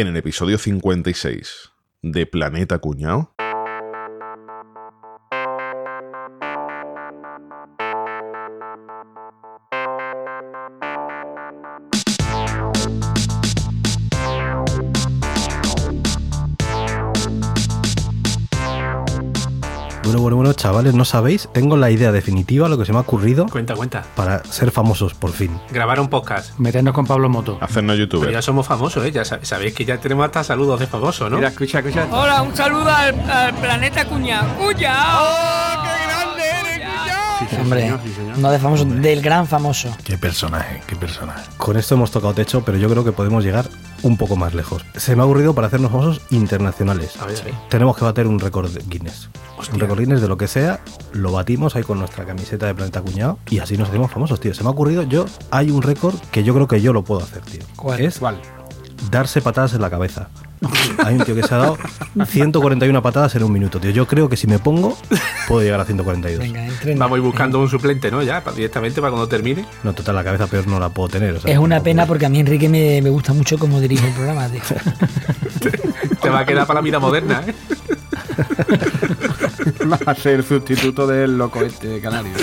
en el episodio 56 de Planeta Cuñao. Chavales, no sabéis, tengo la idea definitiva, lo que se me ha ocurrido Cuenta, cuenta. para ser famosos por fin. Grabar un podcast. Meternos con Pablo Moto. Hacernos Pero youtuber. ya somos famosos, ¿eh? Ya sab- sabéis que ya tenemos hasta saludos de famosos, ¿no? Mira, escucha, escucha. Hola, un saludo al, al planeta Cuñado. ¡Cuñado! Hombre, señor, sí, señor. no de famoso, del gran famoso. Qué personaje, qué personaje. Con esto hemos tocado techo, pero yo creo que podemos llegar un poco más lejos. Se me ha ocurrido para hacernos famosos internacionales. A ver. Tenemos que bater un récord Guinness. Hostia. Un récord Guinness de lo que sea, lo batimos ahí con nuestra camiseta de Planeta Cuñado y así nos hacemos famosos, tío. Se me ha ocurrido, yo, hay un récord que yo creo que yo lo puedo hacer, tío. ¿Cuál? Es ¿Cuál? darse patadas en la cabeza. Hay un tío que se ha dado 141 patadas en un minuto, tío. Yo creo que si me pongo, puedo llegar a 142. Venga, entrena. Vamos a ir buscando un suplente, ¿no? Ya, directamente para cuando termine. No, total, la cabeza peor no la puedo tener. o sea, Es una pena porque a mí Enrique me, me gusta mucho cómo dirige el programa, tío. Te va a quedar para la vida moderna, ¿eh? Va a ser el sustituto del loco este de Canarias.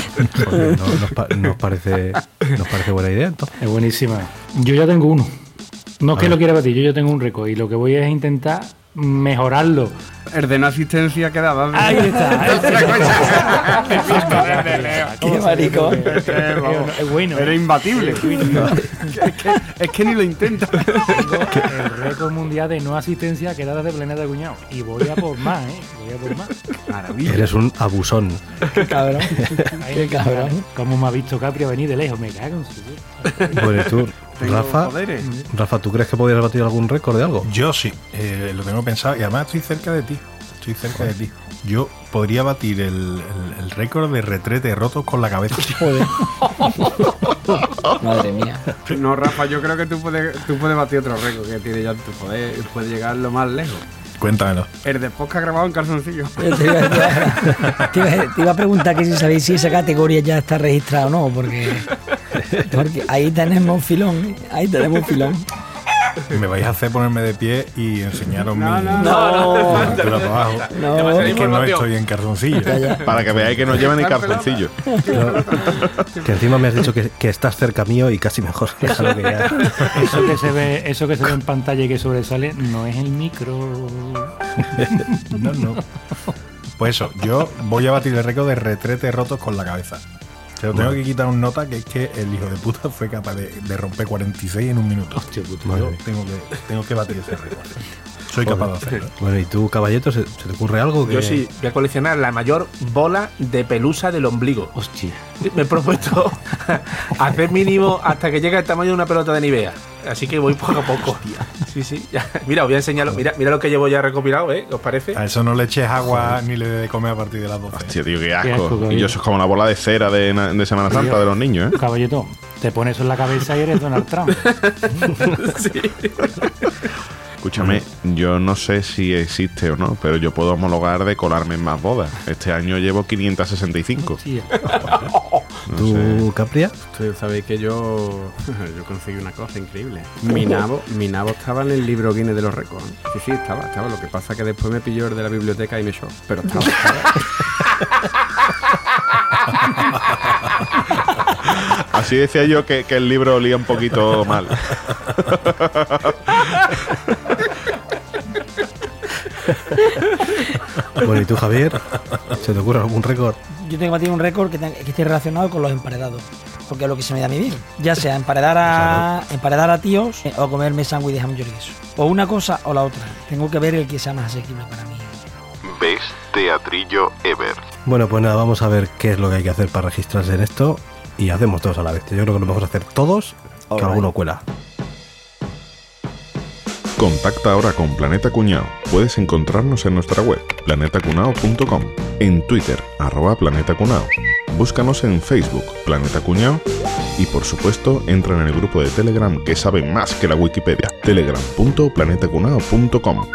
Joder, no- nos, pa- nos parece, nos parece buena idea, entonces. Es buenísima. Yo ya tengo uno. No es que lo quiera batir, yo ya tengo un récord y lo que voy es intentar mejorarlo. El de no asistencia quedaba. Ahí está. Qué marico. Es bueno. Era ¿eh? imbatible. es, que, es que ni lo intenta. Tengo el récord mundial de no asistencia quedada de Planeta Cuñado. Y voy a por más, ¿eh? Voy a por más. Maravilla. Eres un abusón. Qué cabrón. Qué cabrón. Cómo me ha visto Capri a venir de lejos. Me cago en su... Bueno, ¿y tú, Tengo Rafa, poderes. Rafa, ¿tú crees que podrías batir algún récord de algo? Yo sí, eh, lo tengo pensado y además estoy cerca de ti. Estoy cerca de ti. Yo podría batir el, el- el récord de retrete rotos con la cabeza. Joder. Madre mía. No, Rafa, yo creo que tú puedes, tú puedes batir otro récord que tiene ya tu poder. Puedes llegar lo más lejos. Cuéntamelo. El de podcast grabado en calzoncillo. Te iba, te iba- te iba- te iba a preguntar que si sabéis si esa categoría ya está registrada o no, porque, porque ahí tenemos filón, ¿eh? ahí tenemos filón. Me vais a hacer ponerme de pie y enseñaros No, mi no, no. mi altura para abajo. No, Es que no estoy en calzoncillo. Para que veáis que no lleva ni calzoncillo. Que encima me has dicho que, que estás cerca mío y casi mejor. Que ya. Eso que se ve, eso que se ve en pantalla y que sobresale no es el micro. No, no. Pues eso, yo voy a batir el récord de retrete rotos con la cabeza. Se lo tengo que quitar un nota que es que el hijo de puta fue capaz de, de romper 46 en un minuto. Hostia puta. Yo tengo que, tengo que batir ese récord. Soy capaz de hacerlo. Bueno, ¿y tú, caballito, se, se te ocurre algo? Que... Yo sí voy a coleccionar la mayor bola de pelusa del ombligo. Hostia. Me he propuesto hacer mínimo hasta que llegue al tamaño de una pelota de Nivea. Así que voy poco a poco. Sí, sí. ya. Mira, os voy a enseñarlo. Mira, mira lo que llevo ya recopilado, ¿eh? ¿Os parece? A eso no le eches agua ni le de comer a partir de las 12. Hostia, tío, qué Qué asco. y yo eso es como la bola de cera de, na- de Semana Santa de los niños, ¿eh? Caballito, te pones eso en la cabeza y eres Donald Trump. Escúchame, yo no sé si existe o no, pero yo puedo homologar de colarme en más bodas. Este año llevo 565. Hostia. No ¿Tú, sé. Capria? Ustedes sabéis que yo, yo conseguí una cosa increíble. Mi nabo, mi nabo estaba en el libro Guinness de los récords. Sí, sí, estaba, estaba. Lo que pasa es que después me pilló el de la biblioteca y me echó. Pero estaba, estaba. Así decía yo que, que el libro olía un poquito mal. Bueno, ¿y tú, Javier? ¿Se te ocurre algún récord? Yo tengo que batir un récord que, que esté relacionado con los emparedados. Porque es lo que se me da a mí bien. Ya sea emparedar a, emparedar a tíos eh, o comerme sándwich de jamón y queso. O una cosa o la otra. Tengo que ver el que sea más asequible para mí. Best Teatrillo Ever. Bueno, pues nada, vamos a ver qué es lo que hay que hacer para registrarse en esto y hacemos todos a la vez. Yo creo que lo mejor es hacer todos, que Alright. alguno cuela. Contacta ahora con Planeta Cuñao. Puedes encontrarnos en nuestra web, planetacunao.com, en Twitter, arroba Planeta Cunao. Búscanos en Facebook, Planeta Cuñao, y por supuesto, entra en el grupo de Telegram que sabe más que la Wikipedia, telegram.planetacunao.com.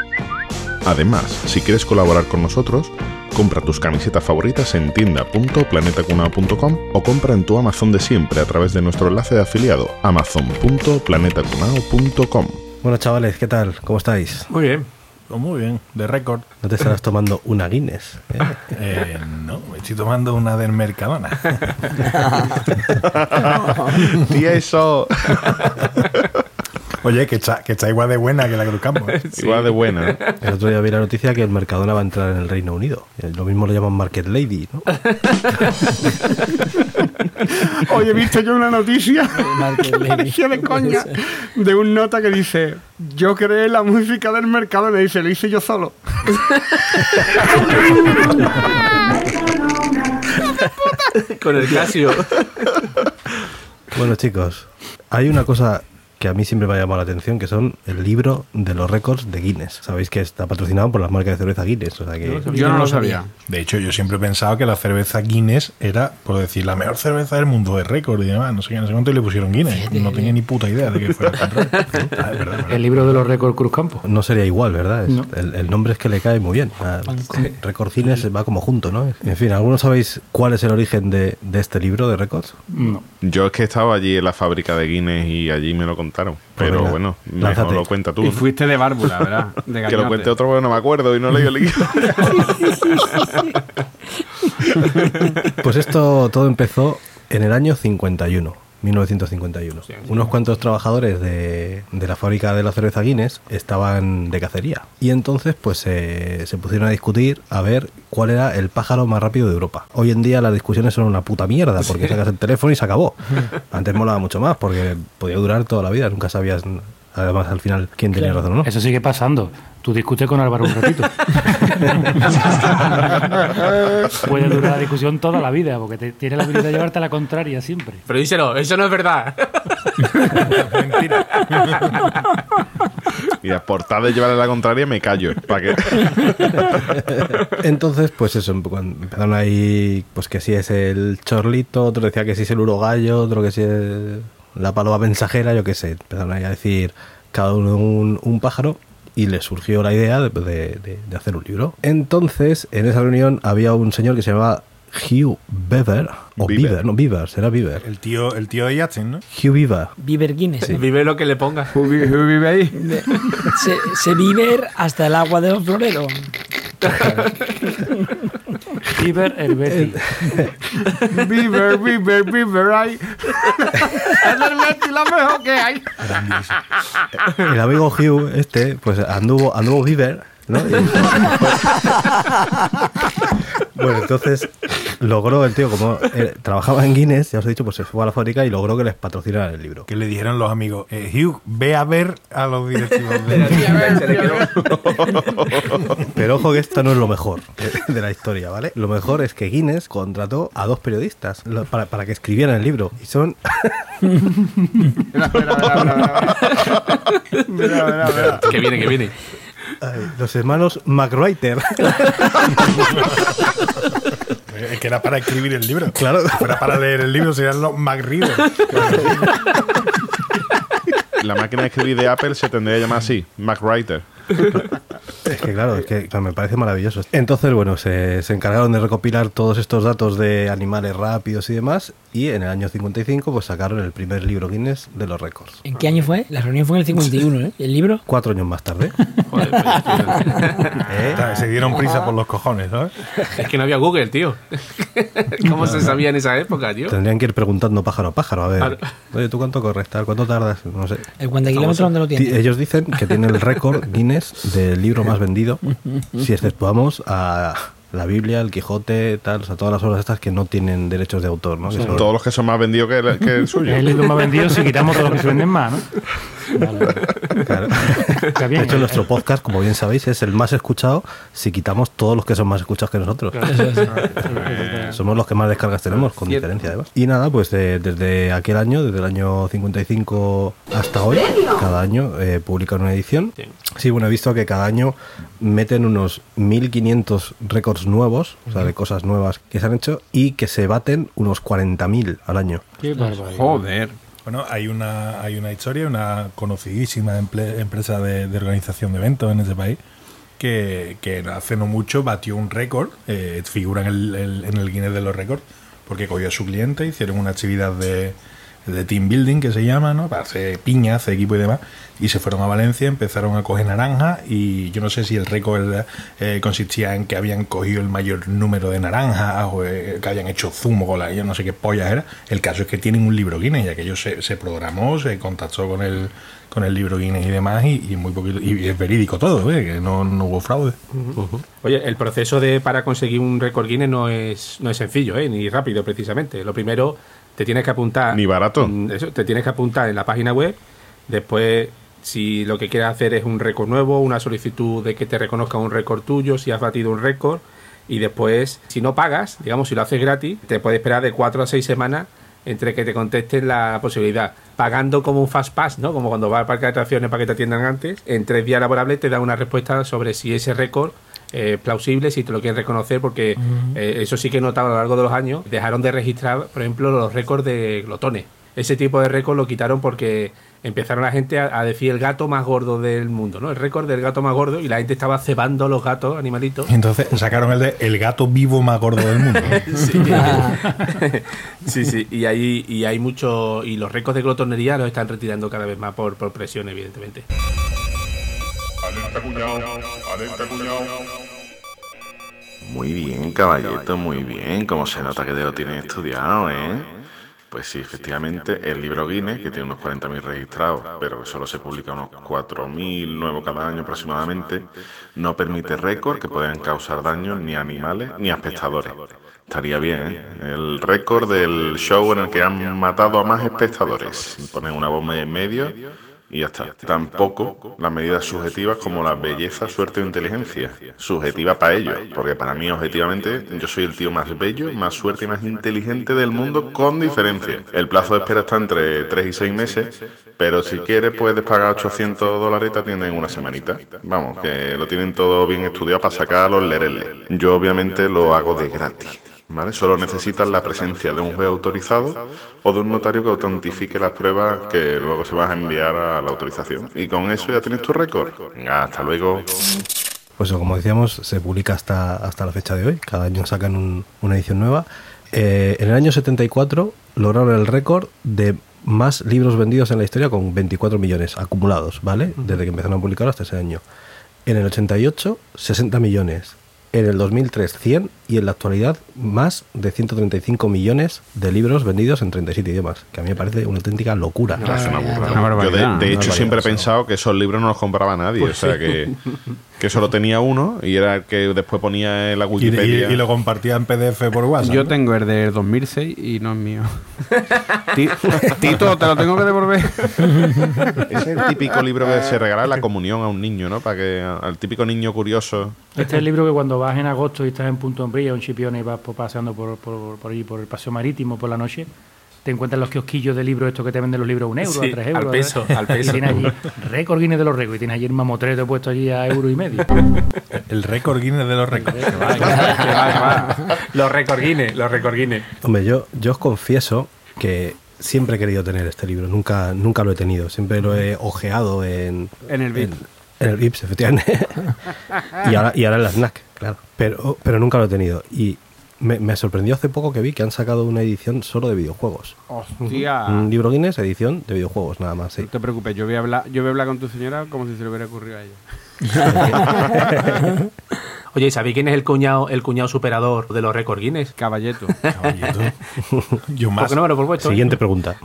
Además, si quieres colaborar con nosotros, compra tus camisetas favoritas en tienda.planetacunao.com o compra en tu Amazon de siempre a través de nuestro enlace de afiliado amazon.planetacunao.com. Bueno, chavales, ¿qué tal? ¿Cómo estáis? Muy bien. Pues muy bien, de récord. ¿No te estarás tomando una Guinness? eh? Eh, no, me estoy tomando una del Mercadona. Y eso. Oye, que está, que está igual de buena que la Cruz Campo. ¿eh? Igual de buena. ¿eh? El otro día vi la noticia que el Mercadona va a entrar en el Reino Unido. Eh, Lo mismo lo llaman Market Lady, ¿no? Oye, he visto yo una noticia, parecía de coña, de un nota que dice: Yo creé la música del mercado, me dice, lo hice yo solo. Con el Casio. Bueno, chicos, hay una cosa que a mí siempre me ha llamado la atención, que son el libro de los récords de Guinness. Sabéis que está patrocinado por las marcas de cerveza Guinness, o sea que... Yo no lo sabía. De hecho, yo siempre he pensado que la cerveza Guinness era, por decir, la mejor cerveza del mundo de récord y demás. No sé qué, no sé cuánto y le pusieron Guinness. No tenía ni puta idea de que fuera tan raro. Ah. El libro de los récords Cruz Campo. No sería igual, ¿verdad? Es- No. el, el nombre es que le cae muy bien. Ah, Récord Guinness va como junto, ¿no? En fin, ¿algunos sabéis cuál es el origen de, de este libro de récords? No. Yo es que estaba allí en la fábrica de Guinness y allí me lo contaron. Pues Pero venga, bueno, mejor lánzate. lo cuenta tú. Y ¿no? fuiste de bárbula, ¿verdad? De Que lo cuente otro porque no me acuerdo y no leí el libro. Pues esto todo empezó en el año 51, 1951. Unos cuantos trabajadores de, de la fábrica de la cerveza Guinness estaban de cacería. Y entonces pues se se pusieron a discutir a ver cuál era el pájaro más rápido de Europa. Hoy en día las discusiones son una puta mierda porque sacas el teléfono y se acabó. Antes molaba mucho más porque podía durar toda la vida, nunca sabías además al final quién tenía razón o no. Eso sigue pasando. Tú discutes con Álvaro un ratito. Puede durar la discusión toda la vida, porque te- tiene la habilidad de llevarte a la contraria siempre. Pero díselo, eso no es verdad. Mira, por tal de llevarle la contraria me callo. ¿Para qué? Entonces, pues eso, empezaron ahí, pues que si es el chorlito, otro decía que si es el urogallo, otro que si es la paloma mensajera, yo qué sé. Empezaron ahí a decir cada uno un, un pájaro y le surgió la idea de, de- de- de hacer un libro. Entonces, en esa reunión había un señor que se llamaba Hugh Beaver, o Beaver. Beaver, no Beaver, será Beaver. El tío, el tío de Yachting, ¿no? Hugh Beaver. Viver Guinness. Vive lo que le ponga. ¿Who vi- who vive ahí? Se, hasta el agua de los floreros. Iber Herbeti. Beaver, Beaver, Beaver, ahí. Es el Betty la mejor que hay. El amigo Hugh, este, pues anduvo, anduvo Beaver, ¿no? Bueno, entonces logró el tío, como eh, trabajaba en Guinness, ya os he dicho, pues se fue a la fábrica y logró que les patrocinaran el libro. Que le dijeron los amigos, eh, Hugh, ve a ver a los directivos. Pero ojo que esto no es lo mejor de, la historia, ¿vale? Lo mejor es que Guinness contrató a dos periodistas para, para que escribieran el libro. Y son Mira, mira, mira, mira. Mira, mira, mira. Que viene, que viene. Ay, los hermanos McWriter. Es que era para escribir el libro. Claro. Si fuera para leer el libro, serían los McReader. La máquina de escribir de Apple se tendría que llamar así, MacWriter. Es que claro, es que o sea, me parece maravilloso. Entonces, bueno, se, se encargaron de recopilar todos estos datos de animales rápidos y demás, y en el año 55 pues sacaron el primer libro Guinness de los récords. ¿En qué año fue? La reunión fue en el 51, ¿eh? ¿El libro? Cuatro años más tarde. Joder, ¿eh? Se dieron prisa por los cojones, ¿sabes? es que no había Google, tío. ¿Cómo se sabía en esa época, tío? Tendrían que ir preguntando pájaro a pájaro, a ver. Claro. Oye, ¿tú cuánto corres? tal? ¿Cuánto tardas? No sé. ¿El 40 kilómetros dónde lo Ti- tiene? Ellos dicen que tienen el récord Guinness del libro más vendido, si exceptuamos a la Biblia, el Quijote, tal, o sea, todas las obras estas que no tienen derechos de autor, ¿no? Que son- Todos los que son más vendidos que el, que el suyo. Es el libro más vendido si quitamos todos los que se venden más, ¿no? Vale, vale. Claro. Está bien, de hecho, ¿eh? nuestro podcast, como bien sabéis, es el más escuchado si quitamos todos los que son más escuchados que nosotros. Somos los que más descargas tenemos, con Cierto. diferencia además. Y nada, pues de- desde aquel año, desde el año 55 hasta hoy, cada año eh, publican una edición. Sí. Sí, bueno, he visto que cada año meten unos 1500 récords nuevos, o sea, de cosas nuevas que se han hecho, y que se baten unos 40.000 al año. Qué barbaridad. Joder. Bueno, hay una, hay una historia, una conocidísima emple- empresa de, de organización de eventos en ese país que, que hace no mucho batió un récord, eh, figura en el, el- en el Guinness de los récords, porque cogió a su cliente, hicieron una actividad de, de team building que se llama, ¿no? Para hacer piña, hacer equipo y demás. Y se fueron a Valencia, empezaron a coger naranja y yo no sé si el récord eh, consistía en que habían cogido el mayor número de naranjas o eh, que habían hecho zumo con la, yo no sé qué pollas era. El caso es que tienen un libro Guinness, ya que ellos se, se programó, se contactó con el con el libro Guinness y demás y, y muy poquito y es verídico todo, ¿eh? que no, no hubo fraude. Oye, el proceso de para conseguir un récord Guinness no es, no es sencillo, ¿eh? ni rápido precisamente. Lo primero, te tienes que apuntar. Ni barato. Eso, te tienes que apuntar en la página web. Después, si lo que quieres hacer es un récord nuevo, una solicitud de que te reconozca un récord tuyo, si has batido un récord. Y después, si no pagas, digamos, si lo haces gratis, te puede esperar de 4 a 6 semanas entre que te contesten la posibilidad. Pagando como un fast pass, ¿no? Como cuando vas al parque de atracciones para que te atiendan antes, en tres días laborables te da una respuesta sobre si ese récord es plausible, si te lo quieren reconocer, porque eh, eso sí que he notado a lo largo de los años, dejaron de registrar, por ejemplo, los récords de glotones. Ese tipo de récord lo quitaron porque empezaron la gente a, a decir el gato más gordo del mundo, ¿no? El récord del gato más gordo y la gente estaba cebando los gatos, animalitos. Entonces sacaron el de el gato vivo más gordo del mundo. Sí. sí, sí, y hay, y hay mucho. Y los récords de glotonería los están retirando cada vez más por, por presión, evidentemente. Muy bien, caballito, muy bien. Como se nota que te lo tienen estudiado, ¿eh? Pues sí, efectivamente, el libro Guinness, que tiene unos 40.000 registrados, pero solo se publica unos 4.000 nuevos cada año aproximadamente, no permite récord que puedan causar daño ni a animales ni a espectadores. Estaría bien, ¿eh? El récord del show en el que han matado a más espectadores. Ponen una bomba en medio y ya está. Tampoco las medidas subjetivas como la belleza, suerte o inteligencia. Subjetiva para ellos, porque para mí, objetivamente, yo soy el tío más bello, más suerte y más inteligente del mundo con diferencia. El plazo de espera está entre 3 y 6 meses, pero si quieres puedes pagar 800 dólares y te atienden en una semanita. Vamos, que lo tienen todo bien estudiado para sacar los lereles. Yo obviamente lo hago de gratis. ¿Vale? Solo necesitas la presencia de un juez autorizado o de un notario que autentifique las pruebas que luego se van a enviar a la autorización. Y con eso ya tienes tu récord. Venga, hasta luego. Pues como decíamos, se publica hasta, hasta la fecha de hoy. Cada año sacan un- una edición nueva. Eh, en el año 74 lograron el récord de más libros vendidos en la historia con 24 millones acumulados, ¿vale? Desde que empezaron a publicar hasta ese año. En el 88, 60 millones. En el 2003, 100. Y en la actualidad, más de 135 millones de libros vendidos en 37 idiomas. Que a mí me parece una auténtica locura. Es una Yo, de, hecho, siempre he pensado que esos libros no los compraba nadie. o sea, que, que solo tenía uno y era el que después ponía en la Y, y- Wikipedia. y lo compartía en PDF por WhatsApp. Yo ¿no? tengo el de 2006 y no es mío. Ti- Tito, te lo tengo que devolver. Es el típico libro que se regala en la comunión a un niño, ¿no? Para que al típico niño curioso. Este es el libro que cuando vas en agosto y estás en Punto Umbrilla, un chipión y vas paseando por, por, por allí, por el paseo marítimo por la noche, te encuentras los kiosquillos de libros estos que te venden los libros a un euro, Sí, a tres al euros. peso, ¿verdad? al peso. Y tienes allí récord Guinness de los récords y tienes allí el mamotreto puesto allí a euro y medio. El récord Guinness de los récords. Los récord Guinness, los récord Guinness. Hombre, yo, yo os confieso que siempre he querido tener este libro, nunca, nunca lo he tenido, siempre lo he ojeado en, En el VIP. en, en el VIPS, efectivamente. y, ahora, y ahora en la snack, claro. Pero, pero nunca lo he tenido. Y me, me sorprendió hace poco que vi que han sacado una edición solo de videojuegos. Hostia. Un libro Guinness, edición de videojuegos, nada más. sí. No te preocupes, yo voy a hablar, yo voy a hablar con tu señora como si se le hubiera ocurrido a ella. Oye, ¿y sabéis quién es el cuñado, el cuñado superador de los récord Guinness? Caballeto. Caballito. Yo ¿Por más. qué no me lo he propuesto? Siguiente pregunta.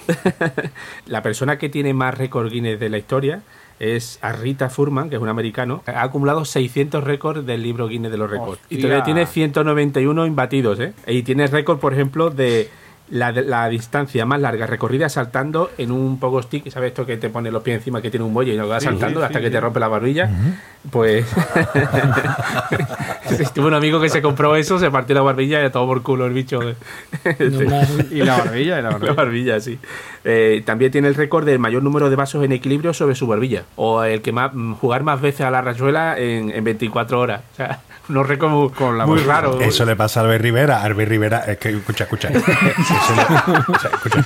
La persona que tiene más récord Guinness de la historia es Arita Furman, que es un americano. Ha acumulado 600 récords del libro Guinness de los récords. Y todavía tiene 191 imbatidos, ¿eh? Y tiene récord, por ejemplo, de la, la distancia más larga recorrida saltando en un pogo stick. ¿Sabes esto que te pone los pies encima que tiene un muelle y lo vas saltando hasta que te rompe la barbilla? Pues. Tuve un amigo que se compró eso, se partió la barbilla y a todo por culo el bicho. y la barbilla, y la La barbilla. sí. Eh, también tiene el récord del mayor número de vasos en equilibrio sobre su barbilla. O el que más jugar más veces a la rayuela en, en 24 horas. O sea, unos récords muy, Con la muy barbilla. raros. Eso le pasa a Albert Rivera. Albert Rivera, es que, escucha, escucha. Eso le- o sea, escucha.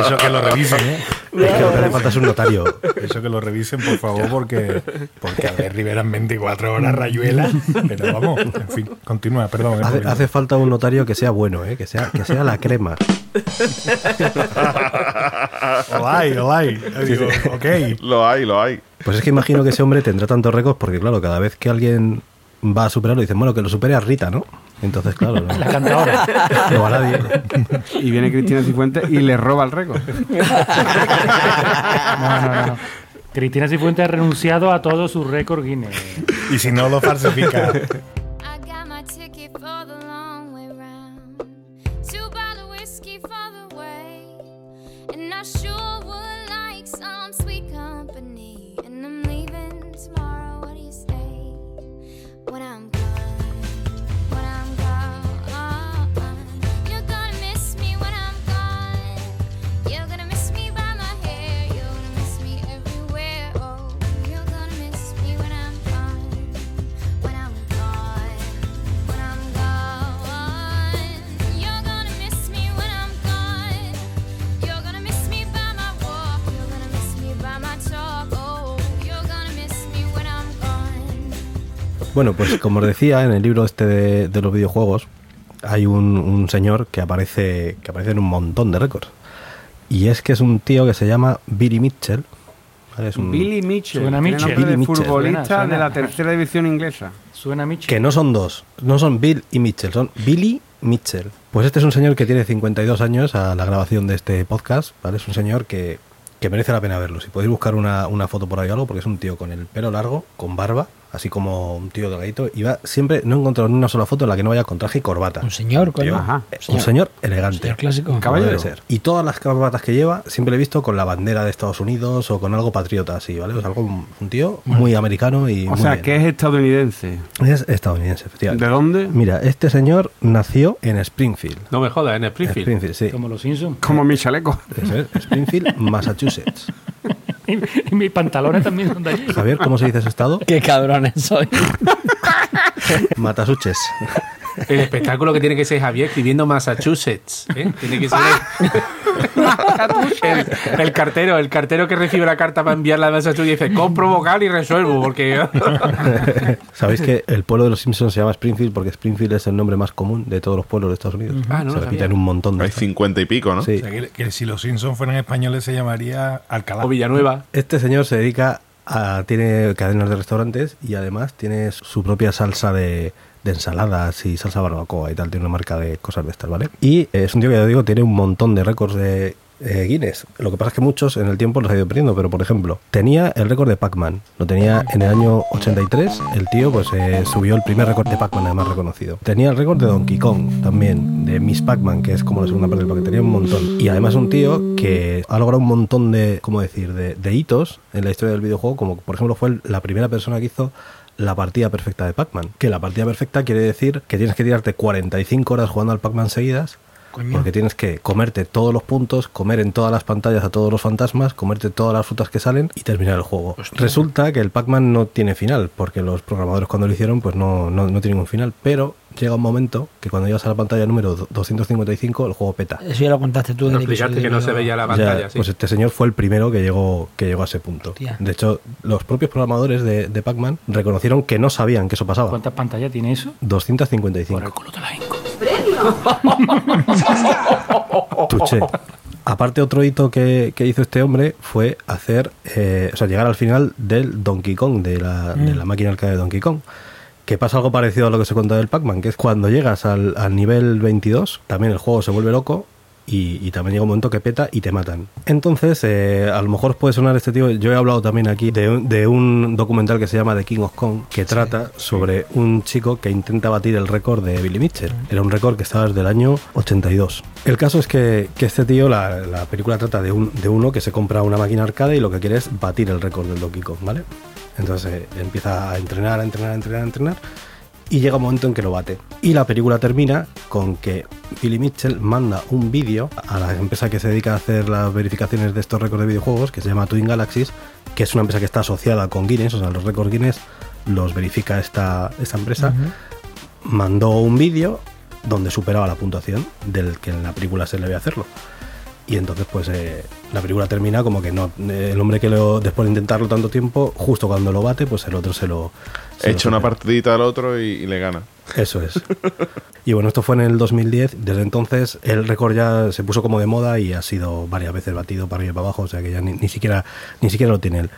Eso que lo revisen, ¿eh? Es que lo que hace falta es un notario. Eso que lo revisen, por favor, porque, porque Albert Rivera en 24 horas rayuela. Pero vamos, en fin, continúa, perdón. Hace, eh, hace falta un notario que sea bueno, ¿eh? que, sea, que sea la crema. Olay, olay. Digo, ok. Lo hay, lo hay. Pues es que imagino que ese hombre tendrá tantos récords porque, claro, cada vez que alguien va a superarlo, dicen, bueno, que lo supere a Rita, ¿no? Entonces, claro, no, La cantadora. no va nadie. Y viene Cristina Cifuentes y le roba el récord. No, no, no. Cristina Cifuentes ha renunciado a todo su récord Guinness. Y si no lo falsifica. Bueno, pues como os decía, en el libro este de, de los videojuegos hay un, un señor que aparece, que aparece en un montón de récords. Y es que es un tío que se llama Billy Mitchell. ¿vale? Es un- Billy Mitchell. Suena Mitchell. de Billy Mitchell. futbolista Suena, suena. de la tercera división inglesa. Suena a Mitchell. Que no son dos, no son Bill y Mitchell, son Billy Mitchell. Pues este es un señor que tiene 52 años a la grabación de este podcast, ¿vale? Es un señor que, que merece la pena verlo. Si podéis buscar una, una foto por ahí o algo, porque es un tío con el pelo largo, con barba, así como un tío delgadito, y va siempre, no he encontrado ni una sola foto en la que no vaya con traje y corbata. Un señor, coño. Tío, Ajá. eh, Un señor elegante. Señor clásico. Caballero. debe ser. Y todas las corbatas que lleva, siempre le he visto con la bandera de Estados Unidos o con algo patriota así, ¿vale? O sea, algo, un tío muy americano y O muy sea, bien. que es estadounidense. Es estadounidense, efectivamente. ¿De dónde? Mira, este señor nació en Springfield. No me jodas, en Springfield. Springfield, sí. Como los Simpsons. Como mi chaleco. Es, Springfield, Massachusetts. Y, y mis pantalones también son de allí. Javier, ¿cómo se dice ese estado? Qué cabrones soy. Massachusetts. El espectáculo que tiene que ser Javier escribiendo Massachusetts. ¿eh? Tiene que ser el, el cartero, el cartero que recibe la carta para enviarla a Massachusetts y dice, compro vocal y resuelvo, porque ¿Sabéis que el pueblo de los Simpsons se llama Springfield porque Springfield es el nombre más común de todos los pueblos de Estados Unidos? Ah, no se lo repite sabía. en un montón de Hay 50 y pico, ¿no? Sí. O sea, que, que si los Simpsons fueran españoles se llamaría Alcalá. o Villanueva. Este señor se dedica a. tiene cadenas de restaurantes y además tiene su propia salsa de, de ensaladas y salsa barbacoa y tal. Tiene una marca de cosas de estas, ¿vale? Y es un tío que ya digo, tiene un montón de récords de. eh, Guinness. Lo que pasa es que muchos en el tiempo los ha ido perdiendo, pero por ejemplo, tenía el récord de Pac-Man. Lo tenía en el año 83. El tío pues eh, subió el primer récord de Pac-Man, además reconocido. Tenía el récord de Donkey Kong también, de Miss Pac-Man, que es como la segunda parte del paquete. Tenía un montón. Y además un tío que ha logrado un montón de, ¿cómo decir?, de, de hitos en la historia del videojuego, como por ejemplo fue la primera persona que hizo la partida perfecta de Pac-Man. Que la partida perfecta quiere decir que tienes que tirarte 45 horas jugando al Pac-Man seguidas porque tienes que comerte todos los puntos, comer en todas las pantallas a todos los fantasmas, comerte todas las frutas que salen y terminar el juego. Resulta que el Pac-Man no tiene final, porque los programadores cuando lo hicieron pues no, no, no tienen un final, pero llega un momento que cuando llegas a la pantalla número 255 el juego peta. Eso ya lo contaste tú No explicaste que no se veía la Ya, pantalla. sí. Pues este señor fue el primero que llegó, que llegó a ese punto. Hostia. De hecho, los propios programadores de, de Pac-Man reconocieron que no sabían que eso pasaba. ¿Cuántas pantallas tiene eso? 255. Por el culo te la hinco. Aparte, otro hito que, que hizo este hombre fue hacer, eh, o sea, llegar al final del Donkey Kong, de la, de la máquina arcade de Donkey Kong. Que pasa algo parecido a lo que se cuenta del Pac-Man, que es cuando llegas al, al nivel 22, también el juego se vuelve loco y, y también llega un momento que peta y te matan. Entonces, eh, a lo mejor os puede sonar este tío. Yo he hablado también aquí de, un- de un documental que se llama The King of Kong, que trata sobre un chico que intenta batir el récord de Billy Mitchell. Era un récord que estaba desde el año 82. El caso es que, que este tío, la, la película trata de, un, de uno que se compra una máquina arcade y lo que quiere es batir el récord del Donkey Kong, ¿vale? Entonces eh, empieza a entrenar, a entrenar, a entrenar, a entrenar y llega un momento en que lo bate. Y la película termina con que Billy Mitchell manda un vídeo a la empresa que se dedica a hacer las verificaciones de estos récords de videojuegos, que se llama Twin Galaxies, que es una empresa que está asociada con Guinness, o sea, los récords Guinness los verifica esta, esta empresa. Mandó un vídeo donde superaba la puntuación del que en la película se le ve hacerlo. Y entonces, pues eh, la película termina como que no. eh, el hombre que lo, después de intentarlo tanto tiempo, justo cuando lo bate, pues el otro se lo. se lo Echa una partidita al otro y, y le gana. Eso es. Y bueno, esto fue en el 2010. Desde entonces el récord ya se puso como de moda y ha sido varias veces batido para arriba y para abajo. O sea que ya ni, ni siquiera, ni siquiera lo tiene él.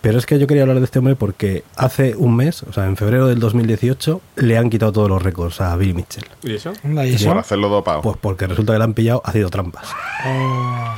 Pero es que yo quería hablar de este hombre porque hace un mes, o sea, en febrero del 2018, le han quitado todos los récords a Bill Mitchell. ¿Y eso? ¿y eso? Por hacerlo dopado. Pues porque resulta que le han pillado haciendo trampas. Oh.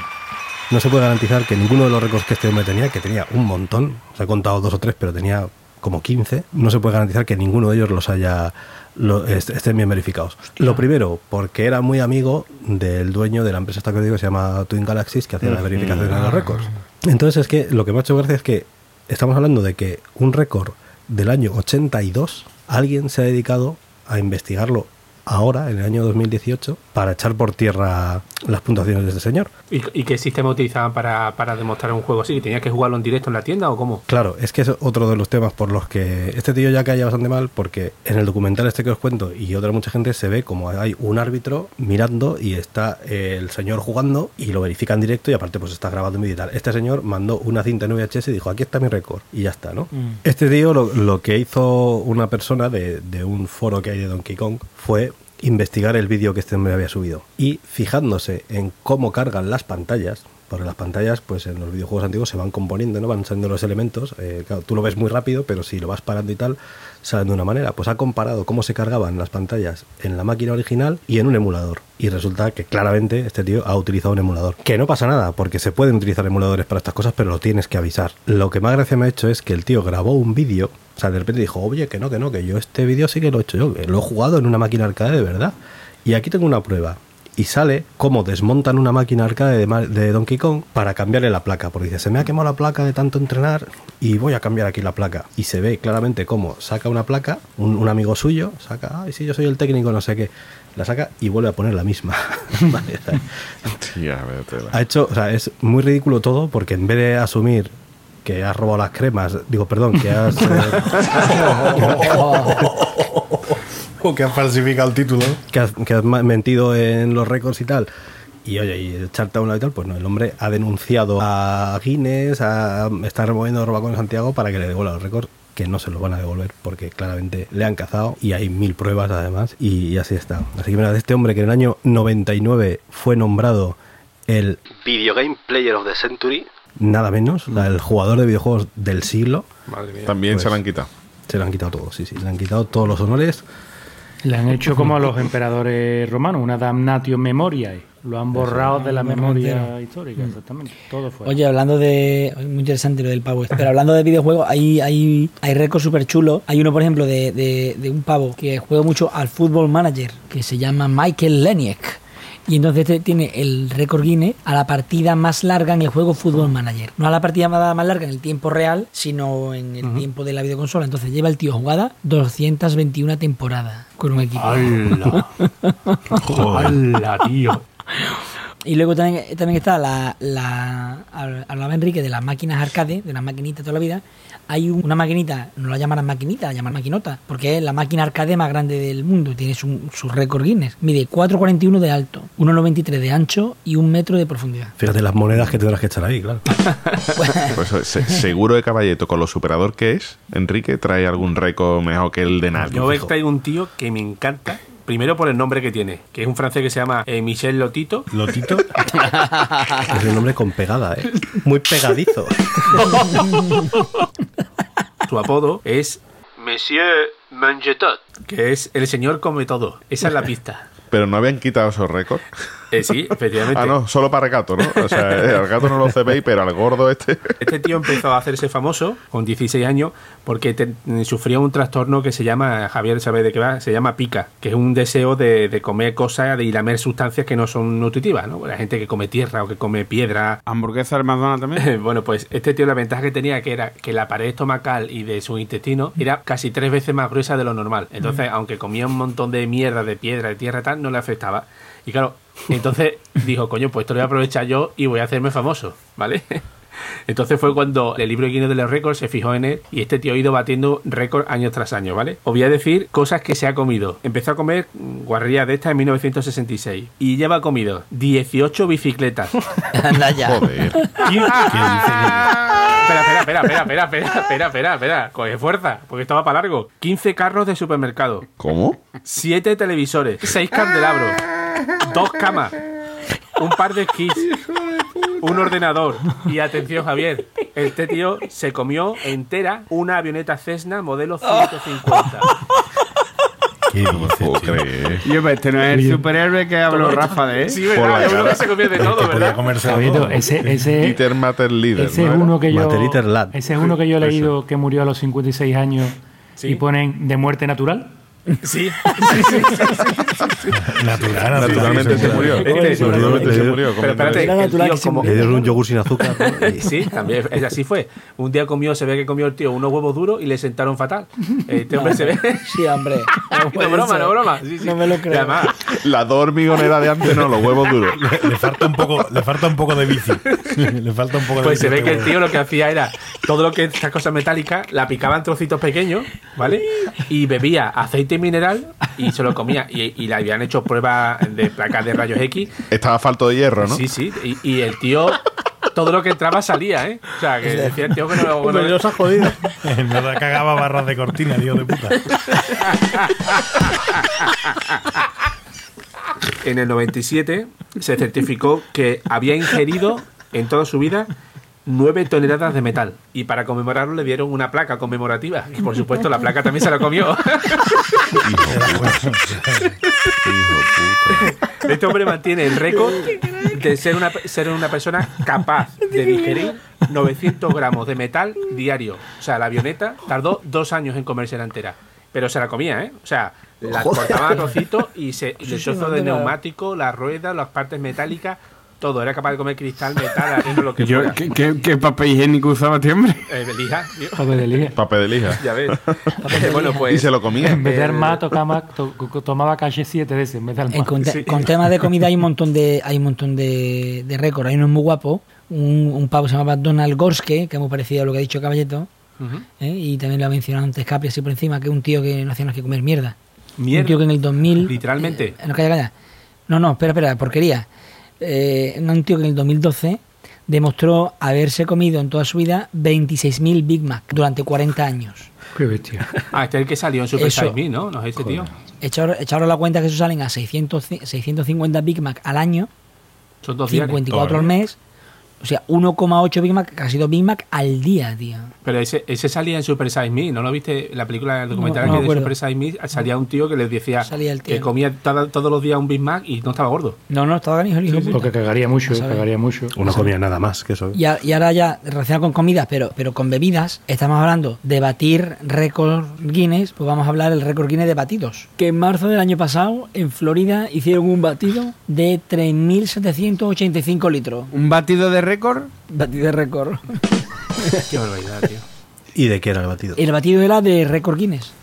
No se puede garantizar que ninguno de los récords que este hombre tenía, que tenía un montón, se he contado dos o tres, pero tenía como 15, no se puede garantizar que ninguno de ellos los haya lo- est- estén bien verificados. Lo primero, porque era muy amigo del dueño de la empresa esta que digo que se llama Twin Galaxies, que hacía la verificación de los récords. Entonces es que lo que me ha hecho gracia es que estamos hablando de que un récord del año 82, alguien se ha dedicado a investigarlo ahora, en el año 2018, para echar por tierra las puntuaciones de este señor. ¿Y, y qué sistema utilizaban para, para demostrar un juego así? ¿Que ¿Tenías que jugarlo en directo en la tienda o cómo? Claro, es que es otro de los temas por los que este tío ya caía bastante mal, porque en el documental este que os cuento y otra mucha gente se ve como hay un árbitro mirando y está el señor jugando y lo verifica en directo y aparte pues está grabado en vídeo y tal. Este señor mandó una cinta en VHS y dijo, aquí está mi récord y ya está, ¿no? Mm. Este tío lo, lo que hizo una persona de, de un foro que hay de Donkey Kong fue investigar el vídeo que este hombre había subido y fijándose en cómo cargan las pantallas, porque las pantallas, pues en los videojuegos antiguos se van componiendo, ¿no? Van saliendo los elementos. eh, tú lo ves muy rápido, pero si lo vas parando y tal, salen de una manera. Pues ha comparado cómo se cargaban las pantallas en la máquina original y en un emulador. Y resulta que claramente este tío ha utilizado un emulador. Que no pasa nada, porque se pueden utilizar emuladores para estas cosas, pero lo tienes que avisar. Lo que más gracia me ha hecho es que el tío grabó un vídeo. O sea, de repente dijo, oye, que no, que no, que yo este vídeo sí que lo he hecho yo, lo he jugado en una máquina arcade de verdad. Y aquí tengo una prueba y sale cómo desmontan una máquina arcade de, de Donkey Kong para cambiarle la placa. Porque dice, se me ha quemado la placa de tanto entrenar y voy a cambiar aquí la placa. Y se ve claramente cómo saca una placa, un, un amigo suyo, saca, ay, sí, yo soy el técnico, no sé qué, la saca y vuelve a poner la misma. Vale, Tía, ha hecho, o sea, es muy ridículo todo porque en vez de asumir que has robado las cremas, digo, perdón, que has... eh, O que ha falsificado el título. que has, que has mentido en los récords y tal. Y oye, y echarte a un lado y tal, pues no, el hombre ha denunciado a Guinness, a está removiendo roba con Santiago para que le devuelva los récords, que no se los van a devolver porque claramente le han cazado y hay mil pruebas además y, y así está. Así que mira, de este hombre que en el año 99 fue nombrado el Video Game Player of the Century, nada menos, la- el jugador de videojuegos del siglo, Madre mía. También Pues- se la han quitado. se le han quitado todo, sí, sí, le han quitado todos los honores. Le han hecho como a los emperadores romanos, una damnatio memoriae. Lo han borrado de la memoria histórica, exactamente. Todo fue. Oye, hablando de. Muy interesante lo del pavo este. Pero hablando de videojuegos, hay, hay, hay récords súper chulos. Hay uno, por ejemplo, de, de, de un pavo que juega mucho al Football Manager, que se llama Michael Leniek. Y entonces este tiene el récord Guinness a la partida más larga en el juego Football Manager. No a la partida más más larga en el tiempo real, sino en el tiempo de la videoconsola. Entonces lleva el tío jugada 221 temporadas con un equipo. ¡Hala! ¡Hala, tío! Y luego también, también está la, la. Hablaba Enrique de las máquinas arcade, de las maquinitas toda la vida. Hay un- una maquinita, no la llamarán maquinita, la llaman maquinota, porque es la máquina arcade más grande del mundo. Tiene su, su récord Guinness. Mide 4,41 de alto, 1,93 de ancho y un metro de profundidad. Fíjate las monedas que tendrás que echar ahí, claro. Pues, eh, se- seguro de Caballeto, con lo superador que es, Enrique trae algún récord mejor que el de nadie. Yo fijo. traigo un tío que me encanta. Primero por el nombre que tiene, que es un francés que se llama eh, Michel Lotito. Lotito. Es un nombre con pegada, ¿eh? Muy pegadizo. Su apodo es Monsieur Mangetot, que es el señor come todo. Esa es la pista. Pero no habían quitado esos récords. Eh, sí, efectivamente. Ah, no, solo para el gato, ¿no? O sea, eh, al gato no lo cebéis, pero al gordo este. Este tío empezó a hacerse famoso con 16 años porque te- sufría un trastorno que se llama, Javier sabe de qué va, se llama pica, que es un deseo de, de comer cosas de- y lamer sustancias que no son nutritivas, ¿no? La gente que come tierra o que come piedra. ¿Hamburguesa del McDonald's también? Bueno, pues este tío la ventaja que tenía que era que la pared estomacal y de su intestino era casi tres veces más gruesa de lo normal. Entonces, aunque comía un montón de mierda, de piedra, de tierra y tal, no le afectaba. Y claro, entonces dijo, coño, pues esto lo voy a aprovechar yo y voy a hacerme famoso, ¿vale? Entonces fue cuando el libro de Guinness de los récords se fijó en él y este tío ha ido batiendo récords año tras año, ¿vale? Os voy a decir cosas que se ha comido. Empezó a comer guarrerías de estas en 1966 y lleva comido 18 bicicletas. Anda ya. Joder. Espera, espera, espera, espera, espera, espera, espera, espera, espera. Coge fuerza, porque esto va para largo. 15 carros de supermercado, ¿Cómo? 7 televisores, 6 candelabros, 2 camas, un par de esquís, un ordenador. Y atención, Javier, este tío se comió entera una avioneta Cessna modelo 150. ¿Qué No me dices, puedo tío? creer. Yo, pues este no es el superhéroe que habló Rafa de él. Sí, ¿verdad? Yo creo cara. que se comió de todo, podía ¿verdad? Javier, ese, ese, Peter Matter Leader. ese ¿no es uno que yo. Ese es uno que yo he leído que murió a los 56 años Sí. y ponen de muerte natural. Sí, Natural, Naturalmente se murió. Este- Naturalmente se murió. Pero espérate, Le dieron un yogur sin azúcar. Sí, también es- así fue. Un día comió, se ve que comió el tío unos huevos duros y le sentaron fatal. Este hombre se ve. Sí, hombre. No, broma, no broma. Sí, sí. No me lo Y creo. además, La dormigonera de antes no, los huevos duros. Le falta un poco, le falta un poco de bici. Le falta un poco de pues bici. se ve que este el tío lo que hacía era todo lo que estas cosas metálicas la picaba en trocitos pequeños, ¿vale? Y bebía aceite mineral y se lo comía. Y, y le habían hecho pruebas de placas de rayos X. Estaba falto de hierro, ¿no? Sí, sí. Y, y el tío, todo lo que entraba salía, ¿eh? O sea, que decía el tío que no. no- Hombre, Dios ha jodido. te cagaba barras de cortina, tío de puta. en el 97 se certificó que había ingerido en toda su vida 9 toneladas de metal. Y para conmemorarlo le dieron una placa conmemorativa. Y por supuesto la placa también se la comió. Este hombre mantiene el récord de ser una, ser una persona capaz de digerir 900 gramos de metal diario. O sea, la avioneta tardó dos años en comérsela entera. Pero se la comía, ¿eh? O sea, la cortaba a trocitos y se, y el trozo de neumático, la rueda, las partes metálicas, todo. Era capaz de comer cristal, metal, harina, lo que Yo, fuera. ¿qué, qué, qué papel higiénico usaba este hombre? Eh, de lija, tío. Papel de lija. Papel de lija. Ya ves. bueno, pues. Y se lo comía. En vez de Eh, armar, tocaba, to- tomaba calle 7 de ese, en vez de En armar. con, te- Sí. con temas de comida hay un montón de hay un montón de, de récords. Hay uno muy guapo, un, un pavo que se llamaba Donald Gorske, que es muy parecido a lo que ha dicho Caballeto. ¿eh? y también lo ha mencionado antes Capri así por encima, que es un tío que no hacía más que comer mierda. Mierda. Un tío que en el 2000... Literalmente. eh, no, calla, calla. No, no, espera, espera, porquería. Eh, un tío que en el 2012 demostró haberse comido en toda su vida 26.000 Big Mac durante 40 años. Qué bestia. Ah, este es el que salió en Super Me, ¿no? No es este tío. Echaros, echaros la cuenta que eso salen a 600, 650 Big Mac al año, Son dos días. 54 al mes. O sea, 1,8 Big Mac, casi 2 Big Mac al día, tío. Pero ese, ese salía en Super Size Me, ¿no lo viste? En la película documental No, no que de Super. Size Me salía un tío que les decía Salía el tío. que comía tada- todos los días un Big Mac y no estaba gordo. No, no, estaba hijo, hijo puta. Porque cagaría mucho, cagaría mucho. Uno comía nada más que eso. Y, a- y ahora ya, relacionado con comidas, pero, pero con bebidas, estamos hablando de batir récord Guinness, pues vamos a hablar del récord Guinness de batidos. Que en marzo del año pasado, en Florida, hicieron un batido de 3.785 litros. ¿Un batido de récord? Batido de récord. Qué barbaridad, tío. ¿Y de qué era el batido? El batido era de récord Guinness.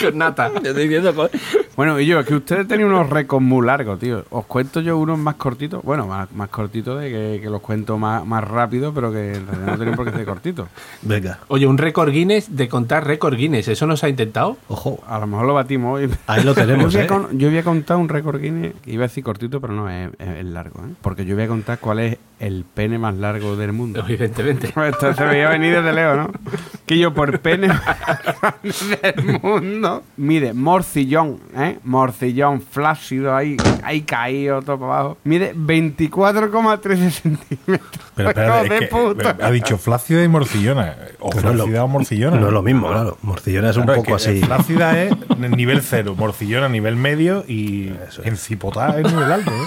Con nata. Te estoy diciendo, co- Bueno, y yo, es que ustedes tenían unos récords muy largos, tío. Os cuento yo unos más cortitos. Bueno, más, más cortitos de que, que los cuento más, más rápido, pero que en realidad no tienen por qué ser cortitos. Venga, Oye, un récord Guinness de contar récord Guinness. ¿Eso no se ha intentado? ojo. A lo mejor lo batimos hoy. Ahí lo tenemos, yo, voy a ¿eh? con- yo voy a contar un récord Guinness, iba a decir cortito, pero no, es, es- es largo, ¿eh? Porque yo voy a contar cuál es el pene más largo del mundo. Evidentemente. Esto se veía venir desde lejos, ¿no? Que yo por pene del mundo. Mide morcillón, ¿eh? Morcillón flácido ahí, ahí caído todo para abajo. Mide 24,13 centímetros. Pero de es que puta. ha dicho flácida y morcillona. O Pero no es lo- flácida o morcillona. No es lo mismo, claro. Morcillona es un poco es que así. Flácida es nivel cero, morcillona nivel medio y encipotada es nivel alto. ¿eh?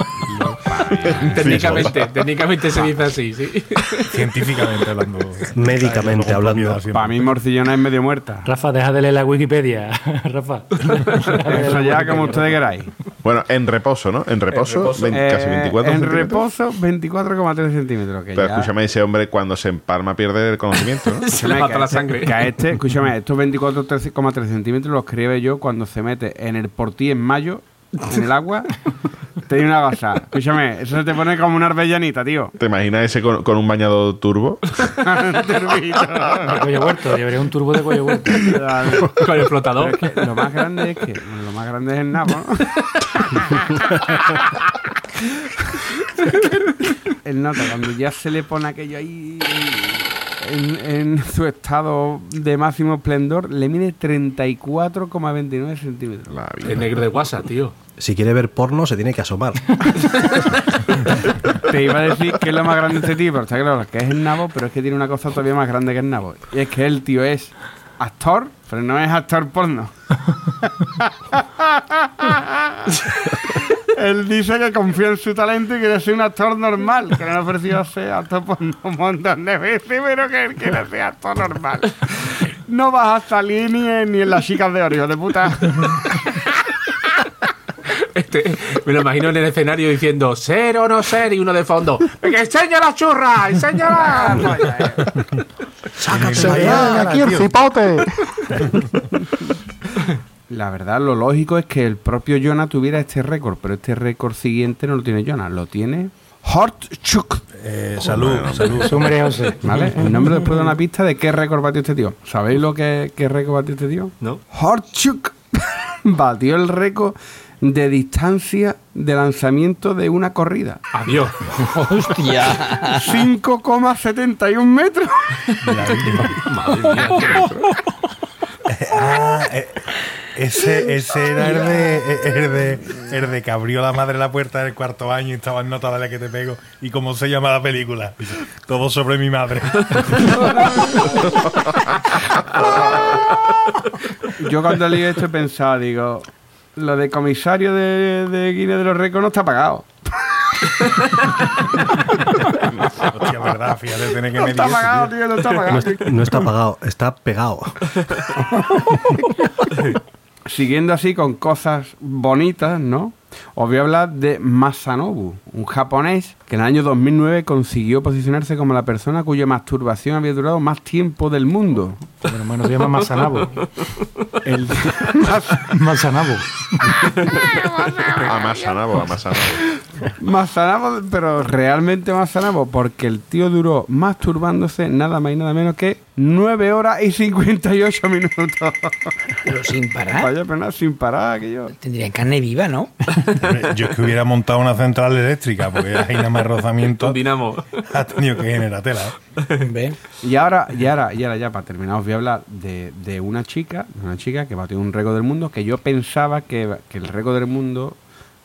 técnicamente, técnicamente se dice así, sí. Científicamente hablando. Médicamente hablando. Para mí morcillona es medio muerta. Rafa, deja de leer la Wikipedia. Rafa. Eso ya como ustedes queráis. Bueno, en reposo, ¿no? En reposo, reposo. vein- casi Eh, 24 En centímetros. reposo, 24,3 centímetros. Que Pero ya- escúchame, ese hombre cuando se empalma pierde el conocimiento, ¿no? Se le Escúchame, mata la este- sangre. Que a este, escúchame, estos 24,3 centímetros los escribe yo cuando se mete en el Portí en mayo en el agua, te di una gozada. Escúchame, eso se te pone como una arbejanita, tío. ¿Te imaginas ese con, con un bañador turbo? De cuello huerto, llevaría un turbo de cuello huerto. Con el flotador. Pero es que lo más grande es que bueno, lo más grande es el nabo. ¿no? el nota cuando ya se le pone aquello ahí en, en su estado de máximo esplendor, le mide 34,29 centímetros. La vida. El negro de WhatsApp, tío. Si quiere ver porno, se tiene que asomar. Te iba a decir que es lo más grande de este tío, pero está claro que es el nabo, pero es que tiene una cosa todavía más grande que el nabo. Y es que el tío es actor, pero no es actor porno. Él dice que confía en su talento y quiere ser un actor normal, que le han ofrecido ser actor porno un montón de veces, pero que él quiere ser actor normal. No vas a salir ni en, ni en las chicas de hijo de puta. Este, me lo imagino en el escenario diciendo ser o no ser y uno de fondo. ¡Que enseña la churra! ¡Enséñala! aquí el cipote! La verdad, lo lógico es que el propio Jonah tuviera este récord, pero este récord siguiente no lo tiene Jonah, lo tiene Hortchuk. Eh, salud, salud. Sumre José. ¿Vale? El nombre después de una pista de qué récord batió este tío. ¿Sabéis lo que qué récord batió este tío? ¿No? Hortchuk batió el récord de distancia de lanzamiento de una corrida. Adiós. Hostia. 5,71 metros. Madre mía, qué metro. Ah, eh, ese, ese era el de, el, de, el de que abrió la madre la puerta del cuarto año y estaba en nota de la que te pego. ¿Y cómo se llama la película? Todo sobre mi madre. Yo cuando leí esto he pensado, digo, lo de comisario de, de Guinness de los récords no está pagado. Hostia, verdad, fíjate, tiene que No medir está eso, pagado, tío. tío, no está No, pagado. está- no está apagado, está pegado. Siguiendo así con cosas bonitas, ¿no? Os voy a hablar de Masanobu, un japonés que en el año 2009 consiguió posicionarse como la persona cuya masturbación había durado más tiempo del mundo. Bueno, bueno, se llama Masanabo. El Masanabo. A Masanabo, a Masanabo. Masanabo, pero realmente Masanabo, porque el tío duró masturbándose nada más y nada menos que 9 horas y 58 minutos. Pero sin parar. Vaya pena, sin parar aquello. Tendría carne viva, ¿no? Yo es que hubiera montado una central eléctrica, porque ahí nada más rozamiento Un dinamo. ha tenido que generar tela. ¿eh? ¿Ves? Y ahora, y ahora, y ahora ya para terminar, os voy a hablar de, de una chica, de una chica que batió un récord del mundo, que yo pensaba que, que el récord del mundo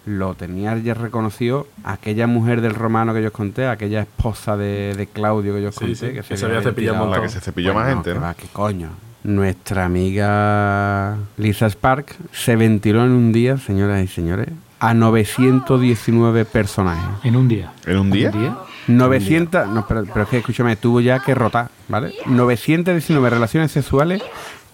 lo tenía ya reconocido aquella mujer del romano que yo os conté, aquella esposa de, de Claudio que yo os Sí, conté, sí, que que se había cepillado La que se cepilló más gente, que ¿no? va, ¿Qué coño? Nuestra amiga Lisa Spark se ventiló en un día, señoras y señores, a 919 personajes. En un día. ¿En un día? ¿Un día? 900, no, pero, pero es que escúchame, tuvo ya que rotar, ¿vale? 919 relaciones sexuales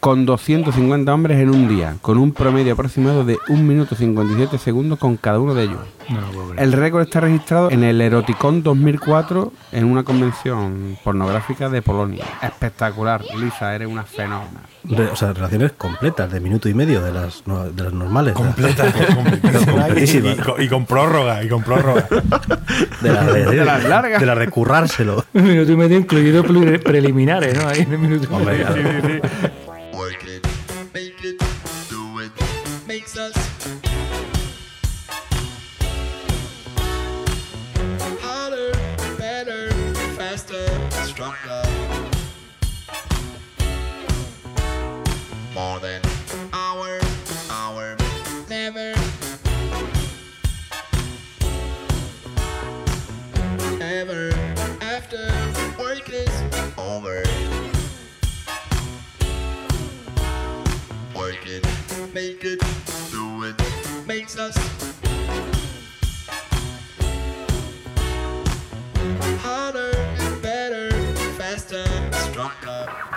con 250 hombres en un día, con un promedio aproximado de 1 minuto 57 segundos con cada uno de ellos. No. El récord está registrado en el Eroticon 2004 en una convención pornográfica de Polonia. Espectacular, Lisa, eres una fenómena. Re- o sea, relaciones completas, de minuto y medio, de las, no- de las normales. Completa, completísima. Completísima. Y, y con, y con prórroga, y con prórroga. De las de, De las largas. De las de currárselo. Un minuto y medio incluido pre- preliminares, ¿no? Ahí en el minuto y Hombre, medio. claro.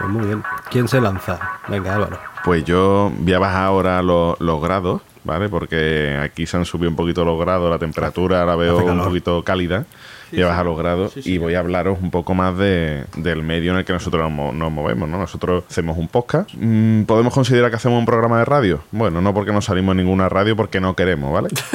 Pues muy bien. ¿Quién se lanza? Venga, Álvaro. Pues yo voy a bajar ahora los, los grados, ¿vale? Porque aquí se han subido un poquito los grados, la temperatura la veo un poquito cálida. Y a los grados y voy a hablaros un poco más de, del medio en el que nosotros nos movemos, ¿no? Nosotros hacemos un podcast. Mm, ¿Podemos considerar que hacemos un programa de radio? Bueno, no porque no salimos en ninguna radio, porque no queremos, ¿vale? Eso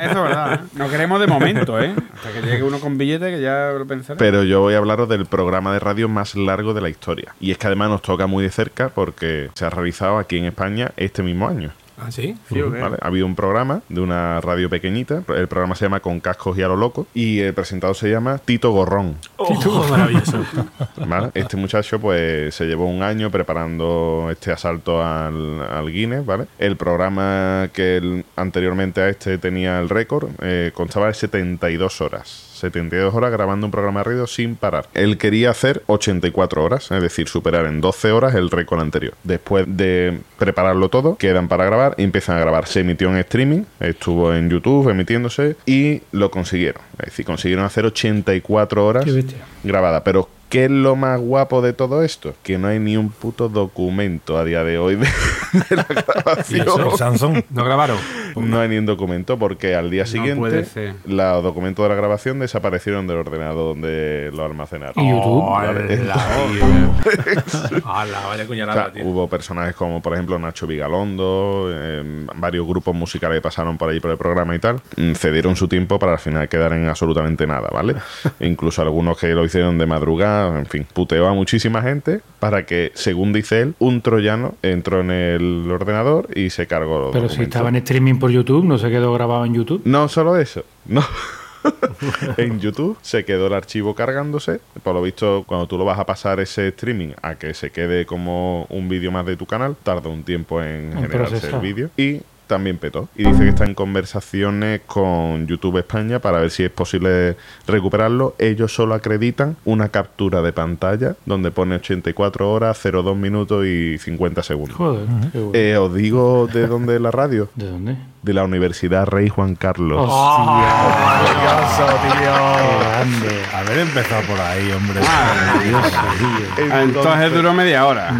es verdad. ¿eh? No queremos de momento, ¿eh? Hasta que llegue uno con billete que ya lo pensaré. Pero yo voy a hablaros del programa de radio más largo de la historia. Y es que además nos toca muy de cerca porque se ha realizado aquí en España este mismo año. ¿Ah, sí? ¿Sí. Ha habido un programa de una radio pequeñita. El programa se llama Con cascos y a lo loco. Y el presentador se llama Tito Gorrón. Oh, maravilloso. ¿vale? Este muchacho pues se llevó un año preparando este asalto al, al Guinness, ¿vale? El programa que el- anteriormente a este tenía el récord eh, constaba de 72 horas. 72 horas grabando un programa de radio sin parar. Él quería hacer 84 horas, es decir, superar en 12 horas el récord anterior. Después de prepararlo todo, quedan para grabar y empiezan a grabar. Se emitió en streaming, estuvo en YouTube emitiéndose y lo consiguieron. Es decir, consiguieron hacer 84 horas grabada. Pero, ¿qué es lo más guapo de todo esto? Que no hay ni un puto documento a día de hoy de, de la grabación. El Samsung. ¿No grabaron? No hay ni un documento porque al día No siguiente ser. los documentos de la grabación desaparecieron del ordenador donde lo almacenaron. ¿Y YouTube? ¡Hala, vaya O cuñalada, sea, tío! hubo personajes como, por ejemplo, Nacho Vigalondo, eh, varios grupos musicales que pasaron por ahí por el programa y tal, mm, cedieron su tiempo para al final quedar en absolutamente nada, ¿vale? E incluso algunos que lo hicieron de madrugada, en fin, puteó a muchísima gente para que, según dice él, un troyano entró en el ordenador y se cargó los Pero si estaba en streaming por YouTube, no se quedó grabado en YouTube. No solo eso, no. en YouTube se quedó el archivo cargándose. Por lo visto, cuando tú lo vas a pasar ese streaming a que se quede como un vídeo más de tu canal, tarda un tiempo en En generarse el vídeo. Y también petó. Y dice que está en conversaciones con YouTube España para ver si es posible recuperarlo. Ellos solo acreditan una captura de pantalla donde pone 84 horas, 02 minutos y 50 segundos. Joder, qué bueno. Eh, os digo de dónde es la radio. ¿De dónde? De la Universidad Rey Juan Carlos. Qué grande. Haber empezado por ahí, hombre. Ah, Entonces duró media hora.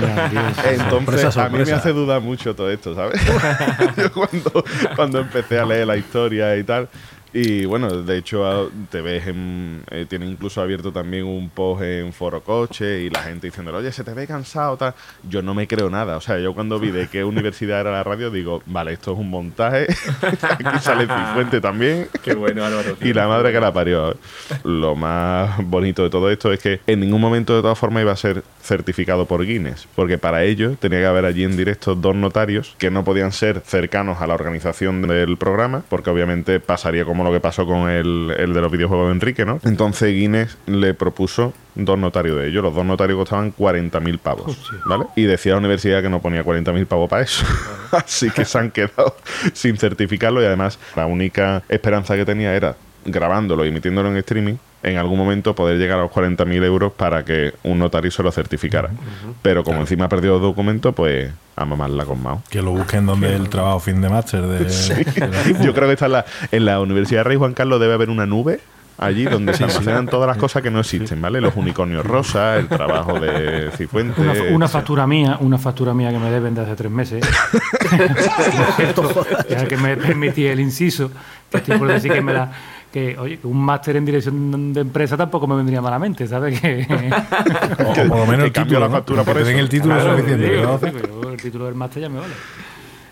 Entonces, Sorpresa, a mí me hace dudar mucho todo esto, ¿sabes? Yo cuando, cuando empecé a leer la historia y tal. Y bueno, de hecho, te ves en. eh, tiene incluso abierto también un post en Foro Coche y la gente diciéndole, oye, se te ve cansado, tal. Yo no me creo nada. O sea, yo cuando vi de qué universidad era la radio, digo, vale, esto es un montaje. Aquí sale Cifuente también. ¡Qué bueno, Álvaro! Y la madre que la parió. Lo más bonito de todo esto es que en ningún momento de todas formas iba a ser certificado por Guinness, porque para ello tenía que haber allí en directo dos notarios que no podían ser cercanos a la organización del programa, porque obviamente pasaría como lo que pasó con el, el de los videojuegos de Enrique, ¿no? Entonces Guinness le propuso dos notarios de ellos. Los dos notarios costaban 40.000 pavos, ¿vale? Y decía la universidad que no ponía 40.000 pavos para eso. Así que se han quedado sin certificarlo y además la única esperanza que tenía era grabándolo y emitiéndolo en streaming, en algún momento poder llegar a los 40.000 euros para que un notario se lo certificara. Pero como encima ha perdido el documento, pues a mamarla con Mao. Que lo busquen donde el trabajo fin de máster de, de Yo creo que está en la, en la Universidad Rey Juan Carlos debe haber una nube allí donde se almacenan todas las cosas que no existen, ¿vale? Los unicornios rosas, el trabajo de Cifuentes. Una, una factura mía, una factura mía que me deben de hace tres meses. ya que me permití el inciso, que estoy por decir que me la. Que, oye, que un máster en dirección de empresa tampoco me vendría malamente, ¿sabes? Que, O, por lo menos Que el título, la ¿no? factura Que por den eso. el título es suficiente. sí, ¿qué vas a sí, pero el título del máster ya me vale.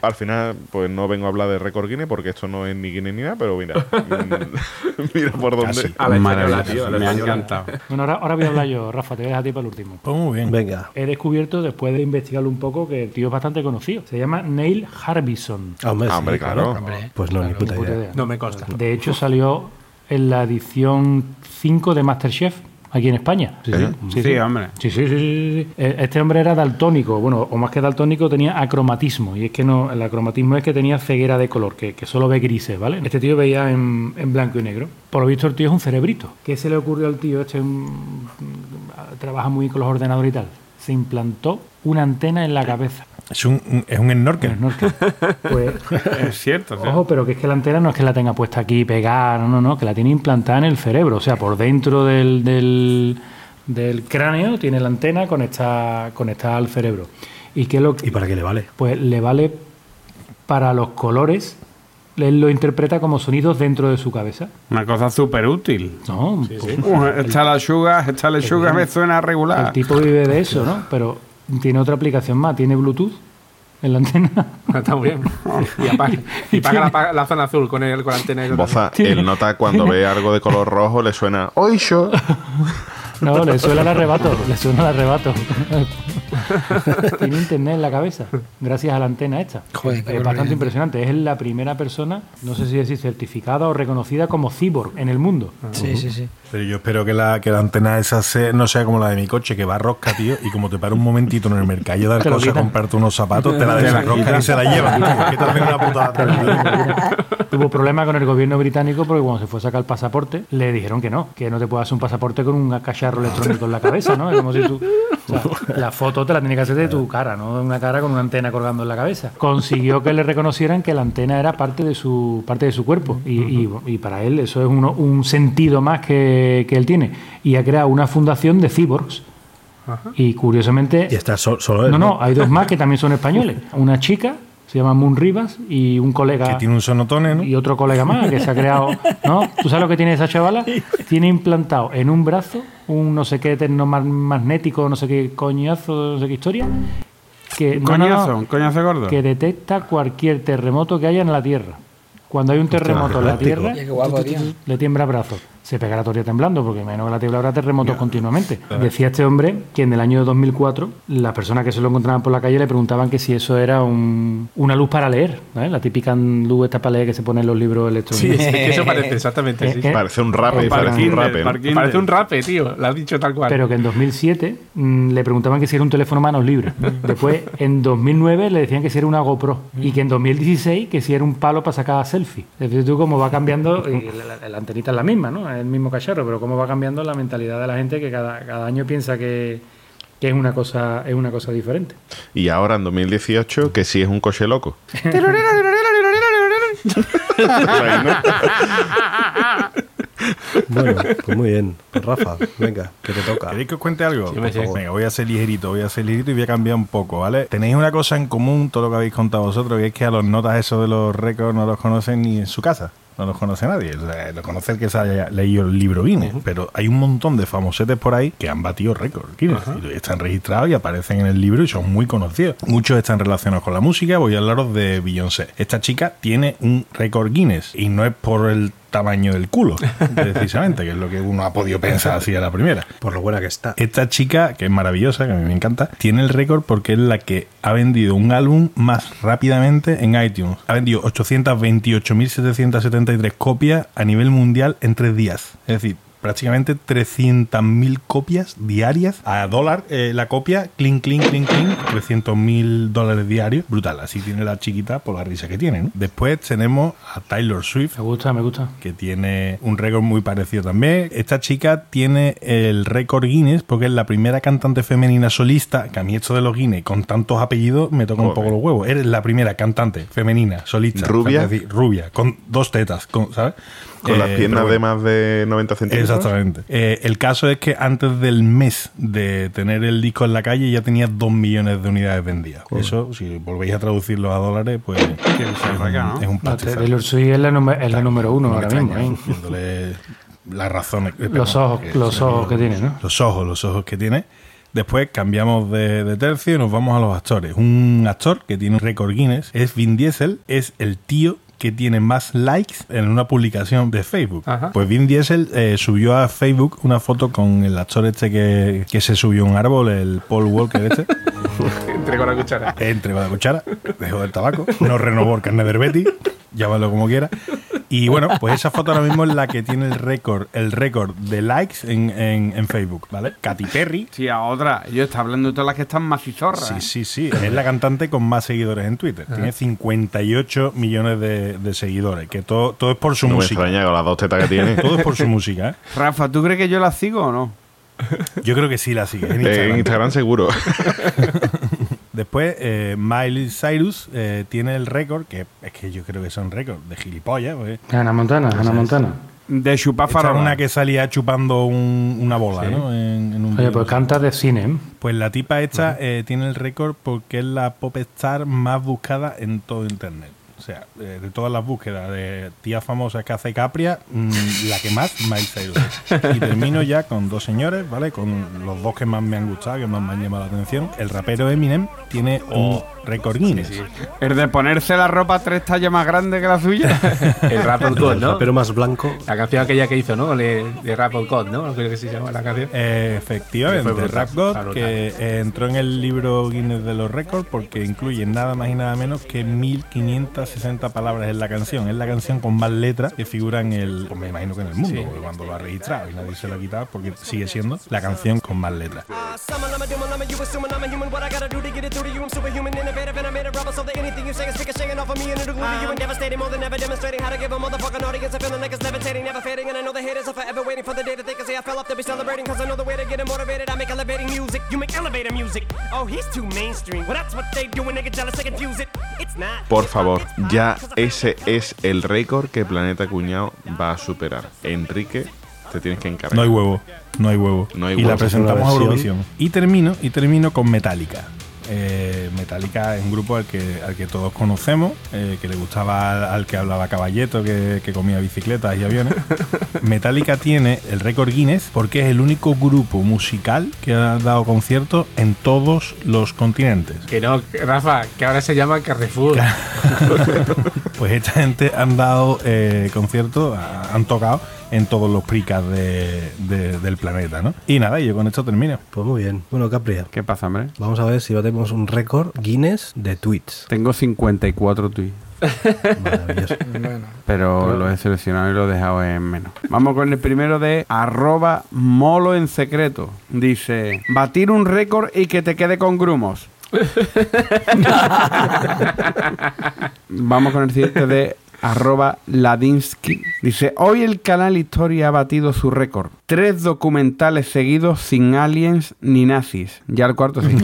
Al final, pues no vengo a hablar de récord Guinness porque esto no es ni Guinness ni nada, pero mira, mira por dónde. Casi. A la española, tío, a la me ha encantado. Bueno, ahora, ahora voy a hablar yo, Rafa, te voy a dejar a ti para el último. Pues muy bien. Venga. He descubierto, después de investigarlo un poco, que el tío es bastante conocido. Se llama Neil Harbison. Ah, hombre, Ah, sí, hombre, claro. Pues no, ni puta Ni puta idea. idea. No me consta. De hecho, salió en la edición 5 de Masterchef, aquí en España. Sí, sí, Sí, hombre. Sí, sí, sí, sí, sí. Eh, Este hombre era daltónico, bueno, o más que daltónico, tenía acromatismo. Y es que no, el acromatismo es que tenía ceguera de color, que, que solo ve grises, ¿vale? Este tío veía en, en blanco y negro. Por lo visto, el tío es un cerebrito. ¿Qué se le ocurrió al tío? Este mm, trabaja muy con los ordenadores y tal. Se implantó una antena en la cabeza. Es un, es un snorkel. El snorkel. Pues Es cierto. Ojo, pero que es que la antena no es que la tenga puesta aquí pegada, no, no, no, que la tiene implantada en el cerebro, o sea, por dentro del, del, del cráneo tiene la antena conectada, conectada al cerebro. ¿Y qué lo que- ¿Y para qué le vale? Pues le vale para los colores él lo interpreta como sonidos dentro de su cabeza. Una cosa súper útil. No, Sí, pues, sí. Uh, esta la sugar, esta la sugar me suena el regular. tipo vive de eso, ¿no? Pero tiene otra aplicación más, tiene Bluetooth en la antena. Está muy bien. Y apaga, y la, zona azul con, el, con la antena. y Boza, él nota cuando ve algo de color rojo, le suena ¡Oisho! No, le suena el arrebato, le suena el arrebato. Tiene internet en la cabeza, gracias a la antena esta. Joder, es bastante impresionante. Es la primera persona, no sé si decir certificada o reconocida como cyborg en el mundo. Sí, sí, sí. Pero yo espero que la, que la antena esa sea- no sea como la de mi coche, que va rosca, tío, y como te para un momentito en el mercado de cosas a comprarte unos zapatos, te la desarroscan y se la llevan. tío. ¿Qué te hacen una putada? Tuvo problemas con el gobierno británico porque cuando se fue a sacar el pasaporte le dijeron que no, que no te puedes hacer un pasaporte con un cacharro electrónico en la cabeza, ¿no? Es como si tú... o sea, la foto te la tiene que hacer de tu cara, no de una cara con una antena colgando en la cabeza. Consiguió que le reconocieran que la antena era parte de su, parte de su cuerpo y, y- y para él eso es uno- un sentido más que, que él tiene. Y ha creado una fundación de cyborgs. Y curiosamente... Y está sol- solo él. No, no, hay dos más que también son españoles. Una chica, se llama Moon Rivas, y un colega... Que tiene un sonotone, ¿no? Y otro colega más que se ha creado. ¿No? ¿Tú sabes lo que tiene esa chavala? Tiene implantado en un brazo un no sé qué magnético, no sé qué coñazo, no sé qué historia. Que, no, no, coñazo, un coñazo gordo. que detecta cualquier terremoto que haya en la Tierra. Cuando hay un terremoto en la. Tierra, le tiembla el brazo. Se pegará día temblando, porque menos que la Tierra habrá terremotos continuamente. Decía este hombre que en el año 2004 las personas que se lo encontraban por la calle le preguntaban que si eso era un- una luz para leer, ¿eh? la típica luz esta para leer que se pone en los libros Sí, electrónicos. es que eso parece exactamente. Sí. Eh, eh, Parece un rape, parece un rape. Parece un rape, tío. Lo has dicho tal cual. Pero que en 2007 mm, le preguntaban que si era un teléfono manos libre. Después, en 2009 le decían que si era una GoPro. Y que en 2016 que si era un palo para sacar selfie. Es decir, tú cómo va cambiando, y la, la- la antenita es la misma, ¿no? Es el mismo cacharro, pero cómo va cambiando la mentalidad de la gente que cada, cada año piensa que, que es una cosa es una cosa diferente. Y ahora en 2018, que sí es un coche loco. Bueno, pues muy bien. Pues Rafa, venga, que te toca. ¿Queréis que os cuente algo? Sí. Venga, voy a ser ligerito, voy a ser ligerito y voy a cambiar un poco, ¿vale? Tenéis una cosa en común, todo lo que habéis contado vosotros, que es que a los notas esos de los récords no los conocen ni en su casa. No los conoce nadie. Lo conoce el que se haya leído el libro Guinness. Pero hay un montón de famosetes por ahí que han batido récords Guinness. Y están registrados y aparecen en el libro y son muy conocidos. Muchos están relacionados con la música. Voy a hablaros de Beyoncé. Esta chica tiene un récord Guinness. Y no es por el tamaño del culo, precisamente, que es lo que uno ha podido pensar así a la primera. Por lo buena que está. Esta chica, que es maravillosa, que a mí me encanta, tiene el récord porque es la que ha vendido un álbum más rápidamente en iTunes. Ha vendido 828.773 copias a nivel mundial en tres días. Es decir, prácticamente 300.000 copias diarias a dólar eh, la copia, clink, clink, clink, clink, 300.000 dólares diarios. Brutal, así tiene la chiquita por la risa que tiene. ¿no? Después tenemos a Taylor Swift, Me gusta, me gusta. que tiene un récord muy parecido también. Esta chica tiene el récord Guinness porque es la primera cantante femenina solista, que a mí esto de los Guinness con tantos apellidos me toca un Joder. poco los huevos. Eres la primera cantante femenina solista. Rubia. es decir, rubia, con dos tetas, con- ¿sabes? Con las Eh, piernas de más de 90 centímetros. Exactamente. Eh, el caso es que antes del mes de tener el disco en la calle ya tenía dos millones de unidades vendidas. Eso, si volvéis a traducirlo a dólares, pues es un, es un No, pastizal. Taylor Swift es la, nume- es la número uno ahora mismo. extraña, ¿eh? viéndole las razones. eh, Los perdón, ojos, que los ojos que tiene, ¿no? Los ojos, los ojos que tiene. Después cambiamos de, de tercio y nos vamos a los actores. Un actor que tiene un récord Guinness es Vin Diesel, es el tío que tiene más likes en una publicación de Facebook. Ajá. Pues Vin Diesel eh, subió a Facebook una foto con el actor este que, que se subió a un árbol, el Paul Walker este. Entrego la cuchara. Entregó la cuchara, dejó el tabaco, no renovó el carnet de Betty, llámalo como quiera. Y bueno, pues esa foto ahora mismo es la que tiene el récord, el récord de likes en, en- en Facebook, ¿vale? Katy Perry. Sí, a otra. Yo estaba hablando de todas las que están macizorras. Sí, sí, sí. Es la cantante con más seguidores en Twitter. Tiene 58 millones de, de seguidores. Que todo, todo es por su No me música. extraña con las dos tetas que tiene. Todo es por su música, ¿eh? Rafa, ¿tú crees que yo la sigo o no? Yo creo que sí la sigue. En Instagram. en Instagram seguro. Después, eh, Miley Cyrus eh, tiene el récord, que es que yo creo que son récords de gilipollas. Ana Montana, Ana Montana. De chupar Esta una que salía chupando un- una bola, ¿no? En, en un Oye, pues canta de cine, ¿eh? Pues la tipa esta eh, tiene el récord porque es la pop star más buscada en todo internet. O sea, de todas las búsquedas de tías famosas que hace Capria, mm, la que más, Miley Cyrus. Y termino ya con dos señores, ¿vale? Con los dos que más me han gustado, que más me han llamado la atención. El rapero Eminem tiene un récord Guinness. El de ponerse la ropa tres tallas más grande que la suya. El Rapper God, El ¿no? rapero más blanco. La canción aquella que hizo, ¿no? Le- De Rapper God, ¿no? Creo que se llama la canción. Eh, efectivamente, brutal, Rap God, brutal. que eh, entró en el libro Guinness de los récords porque incluye nada más y nada menos que 1560 palabras en la canción. Es la canción con más letras que figura en el, pues me imagino que en el mundo, Sí. porque cuando lo ha registrado y nadie se lo ha quitado porque sigue siendo la canción con más letras. Summon, I'm a doom, I'm a you assuming I'm a human. What I gotta do to get it through to you? I'm superhuman, innovative, and I made a rubber so that anything you say is ricocheting off of me and it'll glue to you and devastating more than ever demonstrating how to give a motherfucking audience a feeling like it's levitating, never fading. And I know the haters are forever waiting for the day that they can say I fell off to be celebrating. Cause I know the way to get motivated. I make elevating music, you make elevator music. He's too mainstream. Well, that's what they do when they get jealous, they confuse it. It's not. Por favor, ya ese es el récord que Planeta Cuñado va a superar. Enrique, te tienes que encargar. No hay huevo, no hay huevo. No hay y huevo. la presentamos a. Eurovisión. Y termino, y termino con Metallica. Eh, Metallica es un grupo al que, al que todos conocemos, eh, que le gustaba al, al que hablaba caballeto, que, que comía bicicletas y aviones. Metallica tiene el récord Guinness porque es el único grupo musical que ha dado conciertos en todos los continentes. Que no, Rafa, que ahora se llama Carrefour. Pues esta gente han dado eh, conciertos, ha- han tocado en todos los pricas de- de- del planeta, ¿no? Y nada, yo con esto termino. Pues muy bien. Bueno, Capria, ¿Qué pasa, hombre? vamos a ver si batemos un récord Guinness de tweets. Tengo 54 tweets. Maravilloso. Pero lo he seleccionado y lo he dejado en menos. Vamos con el primero de arroba molo en secreto. Dice, batir un récord y que te quede con grumos. Vamos con el siguiente de arroba ladinsky. Dice, hoy el canal Historia ha batido su récord. Tres documentales seguidos sin aliens ni nazis. Ya el cuarto sí.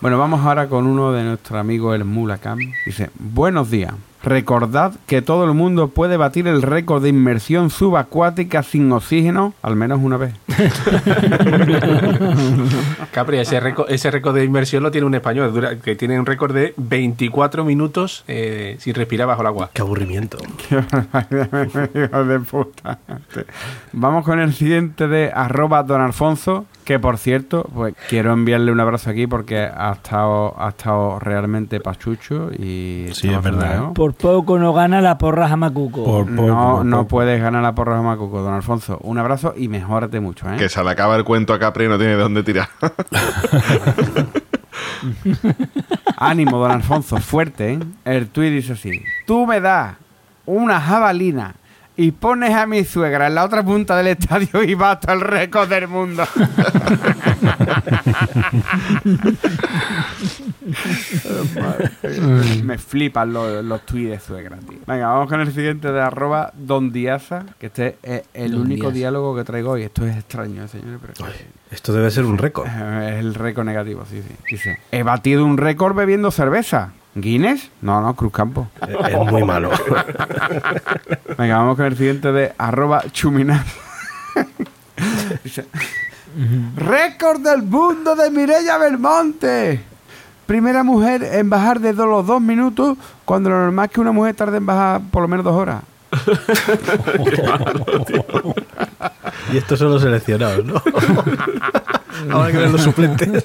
Bueno, vamos ahora con uno de nuestro amigo el Mulacam. Dice, buenos días. Recordad que todo el mundo puede batir el récord de inmersión subacuática sin oxígeno al menos una vez. Capri, ese récord, ese récord de inmersión lo tiene un español, dura- que tiene un récord de 24 minutos eh, sin respirar bajo el agua. Qué aburrimiento. Hijo de puta. Vamos con el siguiente de arroba don Alfonso, que por cierto, pues quiero enviarle un abrazo aquí porque ha estado, ha estado realmente pachucho y Sí, es verdad, ¿no? Por poco no gana la porra jamacuco. Por poco, no, por no poco. puedes ganar la porra de Macuco, don Alfonso. Un abrazo y mejórate mucho, ¿eh? Que se le acaba el cuento a Capri y no tiene de dónde tirar. Ánimo, don Alfonso, fuerte, ¿eh? El tuit dice así. Tú me das una jabalina y pones a mi suegra en la otra punta del estadio y bato el récord del mundo. me flipan los, los tuits de suegra, tío. Venga, vamos con el siguiente de arroba Don Diaza, que este es el Don único diálogo que traigo hoy. Esto es extraño, ¿eh, señores, pero... Esto debe ser un récord. Es el récord negativo, sí, sí. Dice, he batido un récord bebiendo cerveza. ¿Guinness? No, no, Cruzcampo. Eh, Es muy malo. Venga, vamos con el siguiente de arroba chuminar. Récord del mundo de Mireia Belmonte. Primera mujer en bajar de los dos minutos cuando lo normal es que una mujer tarde en bajar por lo menos dos horas. Y estos son los seleccionados, ¿no? Ahora que ven los suplentes.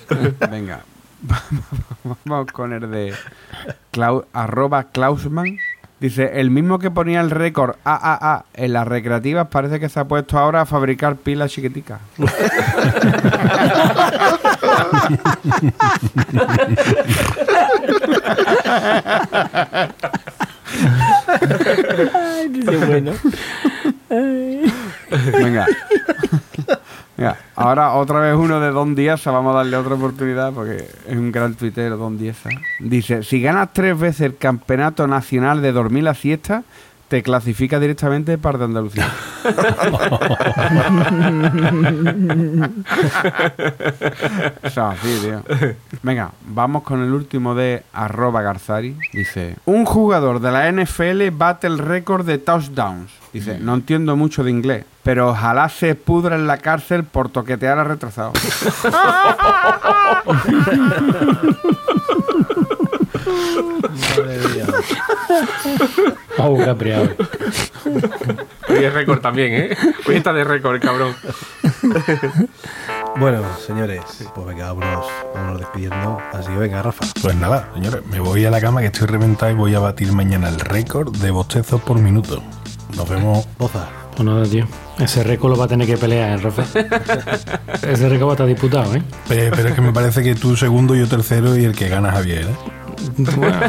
Venga, vamos con el de Clau- arroba Klausman. Dice, el mismo que ponía el récord AAA en las recreativas parece que se ha puesto ahora a fabricar pilas chiquiticas. Ay, qué bueno. Venga. Ahora otra vez uno de Don Díaz, vamos a darle otra oportunidad porque es un gran tuitero, Don Díaz. Dice, si ganas tres veces el campeonato nacional de dormir la siesta, te clasifica directamente para de Andalucía. Tío. Venga, vamos con el último de arroba Garzari. Dice, un jugador de la NFL bate el récord de touchdowns. Dice, no entiendo mucho de inglés, pero ojalá se pudra en la cárcel por toquetear a retrasado. Madre mía. Oh, capriado. Hoy es récord también, ¿eh? Hoy está de récord, cabrón. Bueno, señores, pues venga, vámonos, vámonos despidiendo. Así que venga, Rafa. Pues nada, señores, me voy a la cama que estoy reventado y voy a batir mañana el récord de bostezos por minuto. Nos vemos. Boza. Pues nada, tío. Ese récord lo va a tener que pelear, ¿eh, Rafa? Ese récord va a estar disputado, ¿eh? Pe- Pero es que me parece que tú segundo, yo tercero y el que gana Javier, ¿eh? Bueno,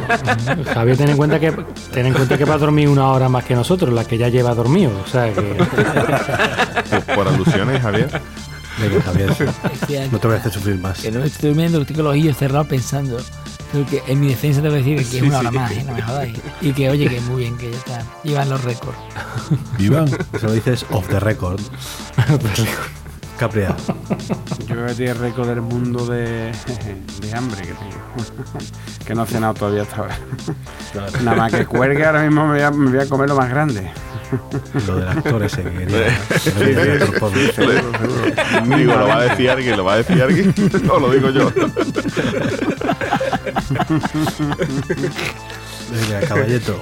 Javier, ten en cuenta que ten en cuenta que va a dormir una hora más que nosotros, la que ya lleva dormido. O sea que. Por, por alusiones, Javier. Venga, Javier. que- No te voy a hacer sufrir más. Que no estoy durmiendo, estoy con los ojillos cerrados pensando. Que en mi defensa te voy a decir que es una sí. hora más, ¿eh? no me jodáis. Y que oye, que muy bien, que ya está. Llevan los récords. Vivan. Eso lo dices off the record. Capria. Yo a tirar el récord del mundo de, de hambre que tengo. que no he cenado todavía hasta ahora. Nada más que cuelgue, ahora mismo me voy a, me voy a comer lo más grande. Lo del actor ese que quería. Digo, lo va a decir alguien, lo va a decir alguien. No, lo digo yo. Venga, caballeto.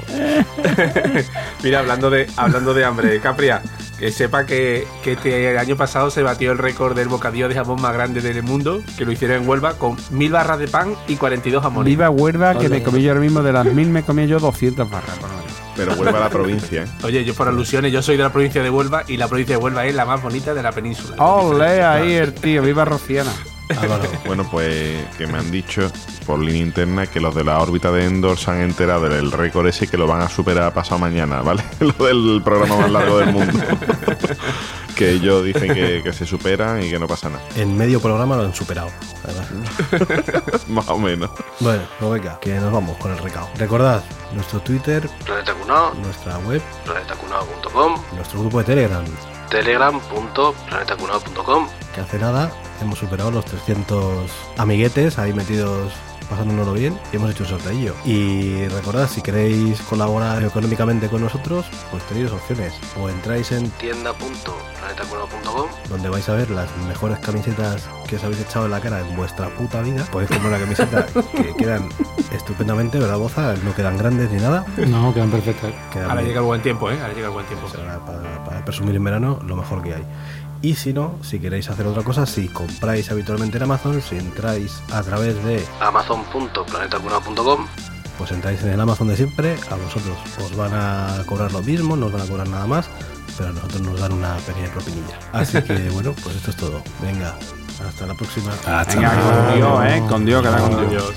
Mira, hablando de, hablando de hambre, Capria, que sepa que, que este el año pasado se batió el récord del bocadillo de jamón más grande del mundo, que lo hicieron en Huelva, con mil barras de pan y 42 jamones. Viva Huelva, que me comí yo ahora mismo de las mil, me comí yo 200 barras. por lo menos. Pero vuelve a la provincia, ¿eh? Oye, yo por alusiones, yo soy de la provincia de Huelva y la provincia de Huelva es la más bonita de la península. ¡Ole! Ahí el tío, viva Rociana. Álvaro. Bueno, pues que me han dicho por línea interna que los de la órbita de Endor se han enterado del récord ese y que lo van a superar pasado mañana, ¿vale? Lo del programa más largo del mundo. que ellos dicen que, que se superan y que no pasa nada. En medio programa lo han superado. además. Más o menos. Bueno, pues venga, que nos vamos con el recado. Recordad, nuestro Twitter, Planeta Cunao, nuestra web, planetacunao.com, nuestro grupo de Telegram, telegram.planetacunao.com. que hace nada hemos superado los 300 amiguetes ahí metidos pasándonoslo bien y hemos hecho un sorteillo. Y recordad, si queréis colaborar económicamente con nosotros, pues tenéis opciones. O entráis en tienda.planetacunao.com donde vais a ver las mejores camisetas que os habéis echado en la cara en vuestra puta vida. Podéis comprar una camiseta que quedan estupendamente, ¿verdad, Boza? No quedan grandes ni nada. No, quedan perfectas. Quedan Ahora bien. llega el buen tiempo, ¿eh? Ahora llega el buen tiempo. Será para, para presumir en verano lo mejor que hay. Y si no, si queréis hacer otra cosa, si compráis habitualmente en Amazon, si entráis a través de, amazon.planetacunao.com pues entráis en el Amazon de siempre, a vosotros os van a cobrar lo mismo, no os van a cobrar nada más, pero a nosotros nos dan una pequeña propinilla. Así que bueno, pues esto es todo. Venga, hasta la próxima. Hasta Venga, con Dios, eh, con Dios, que da con Dios.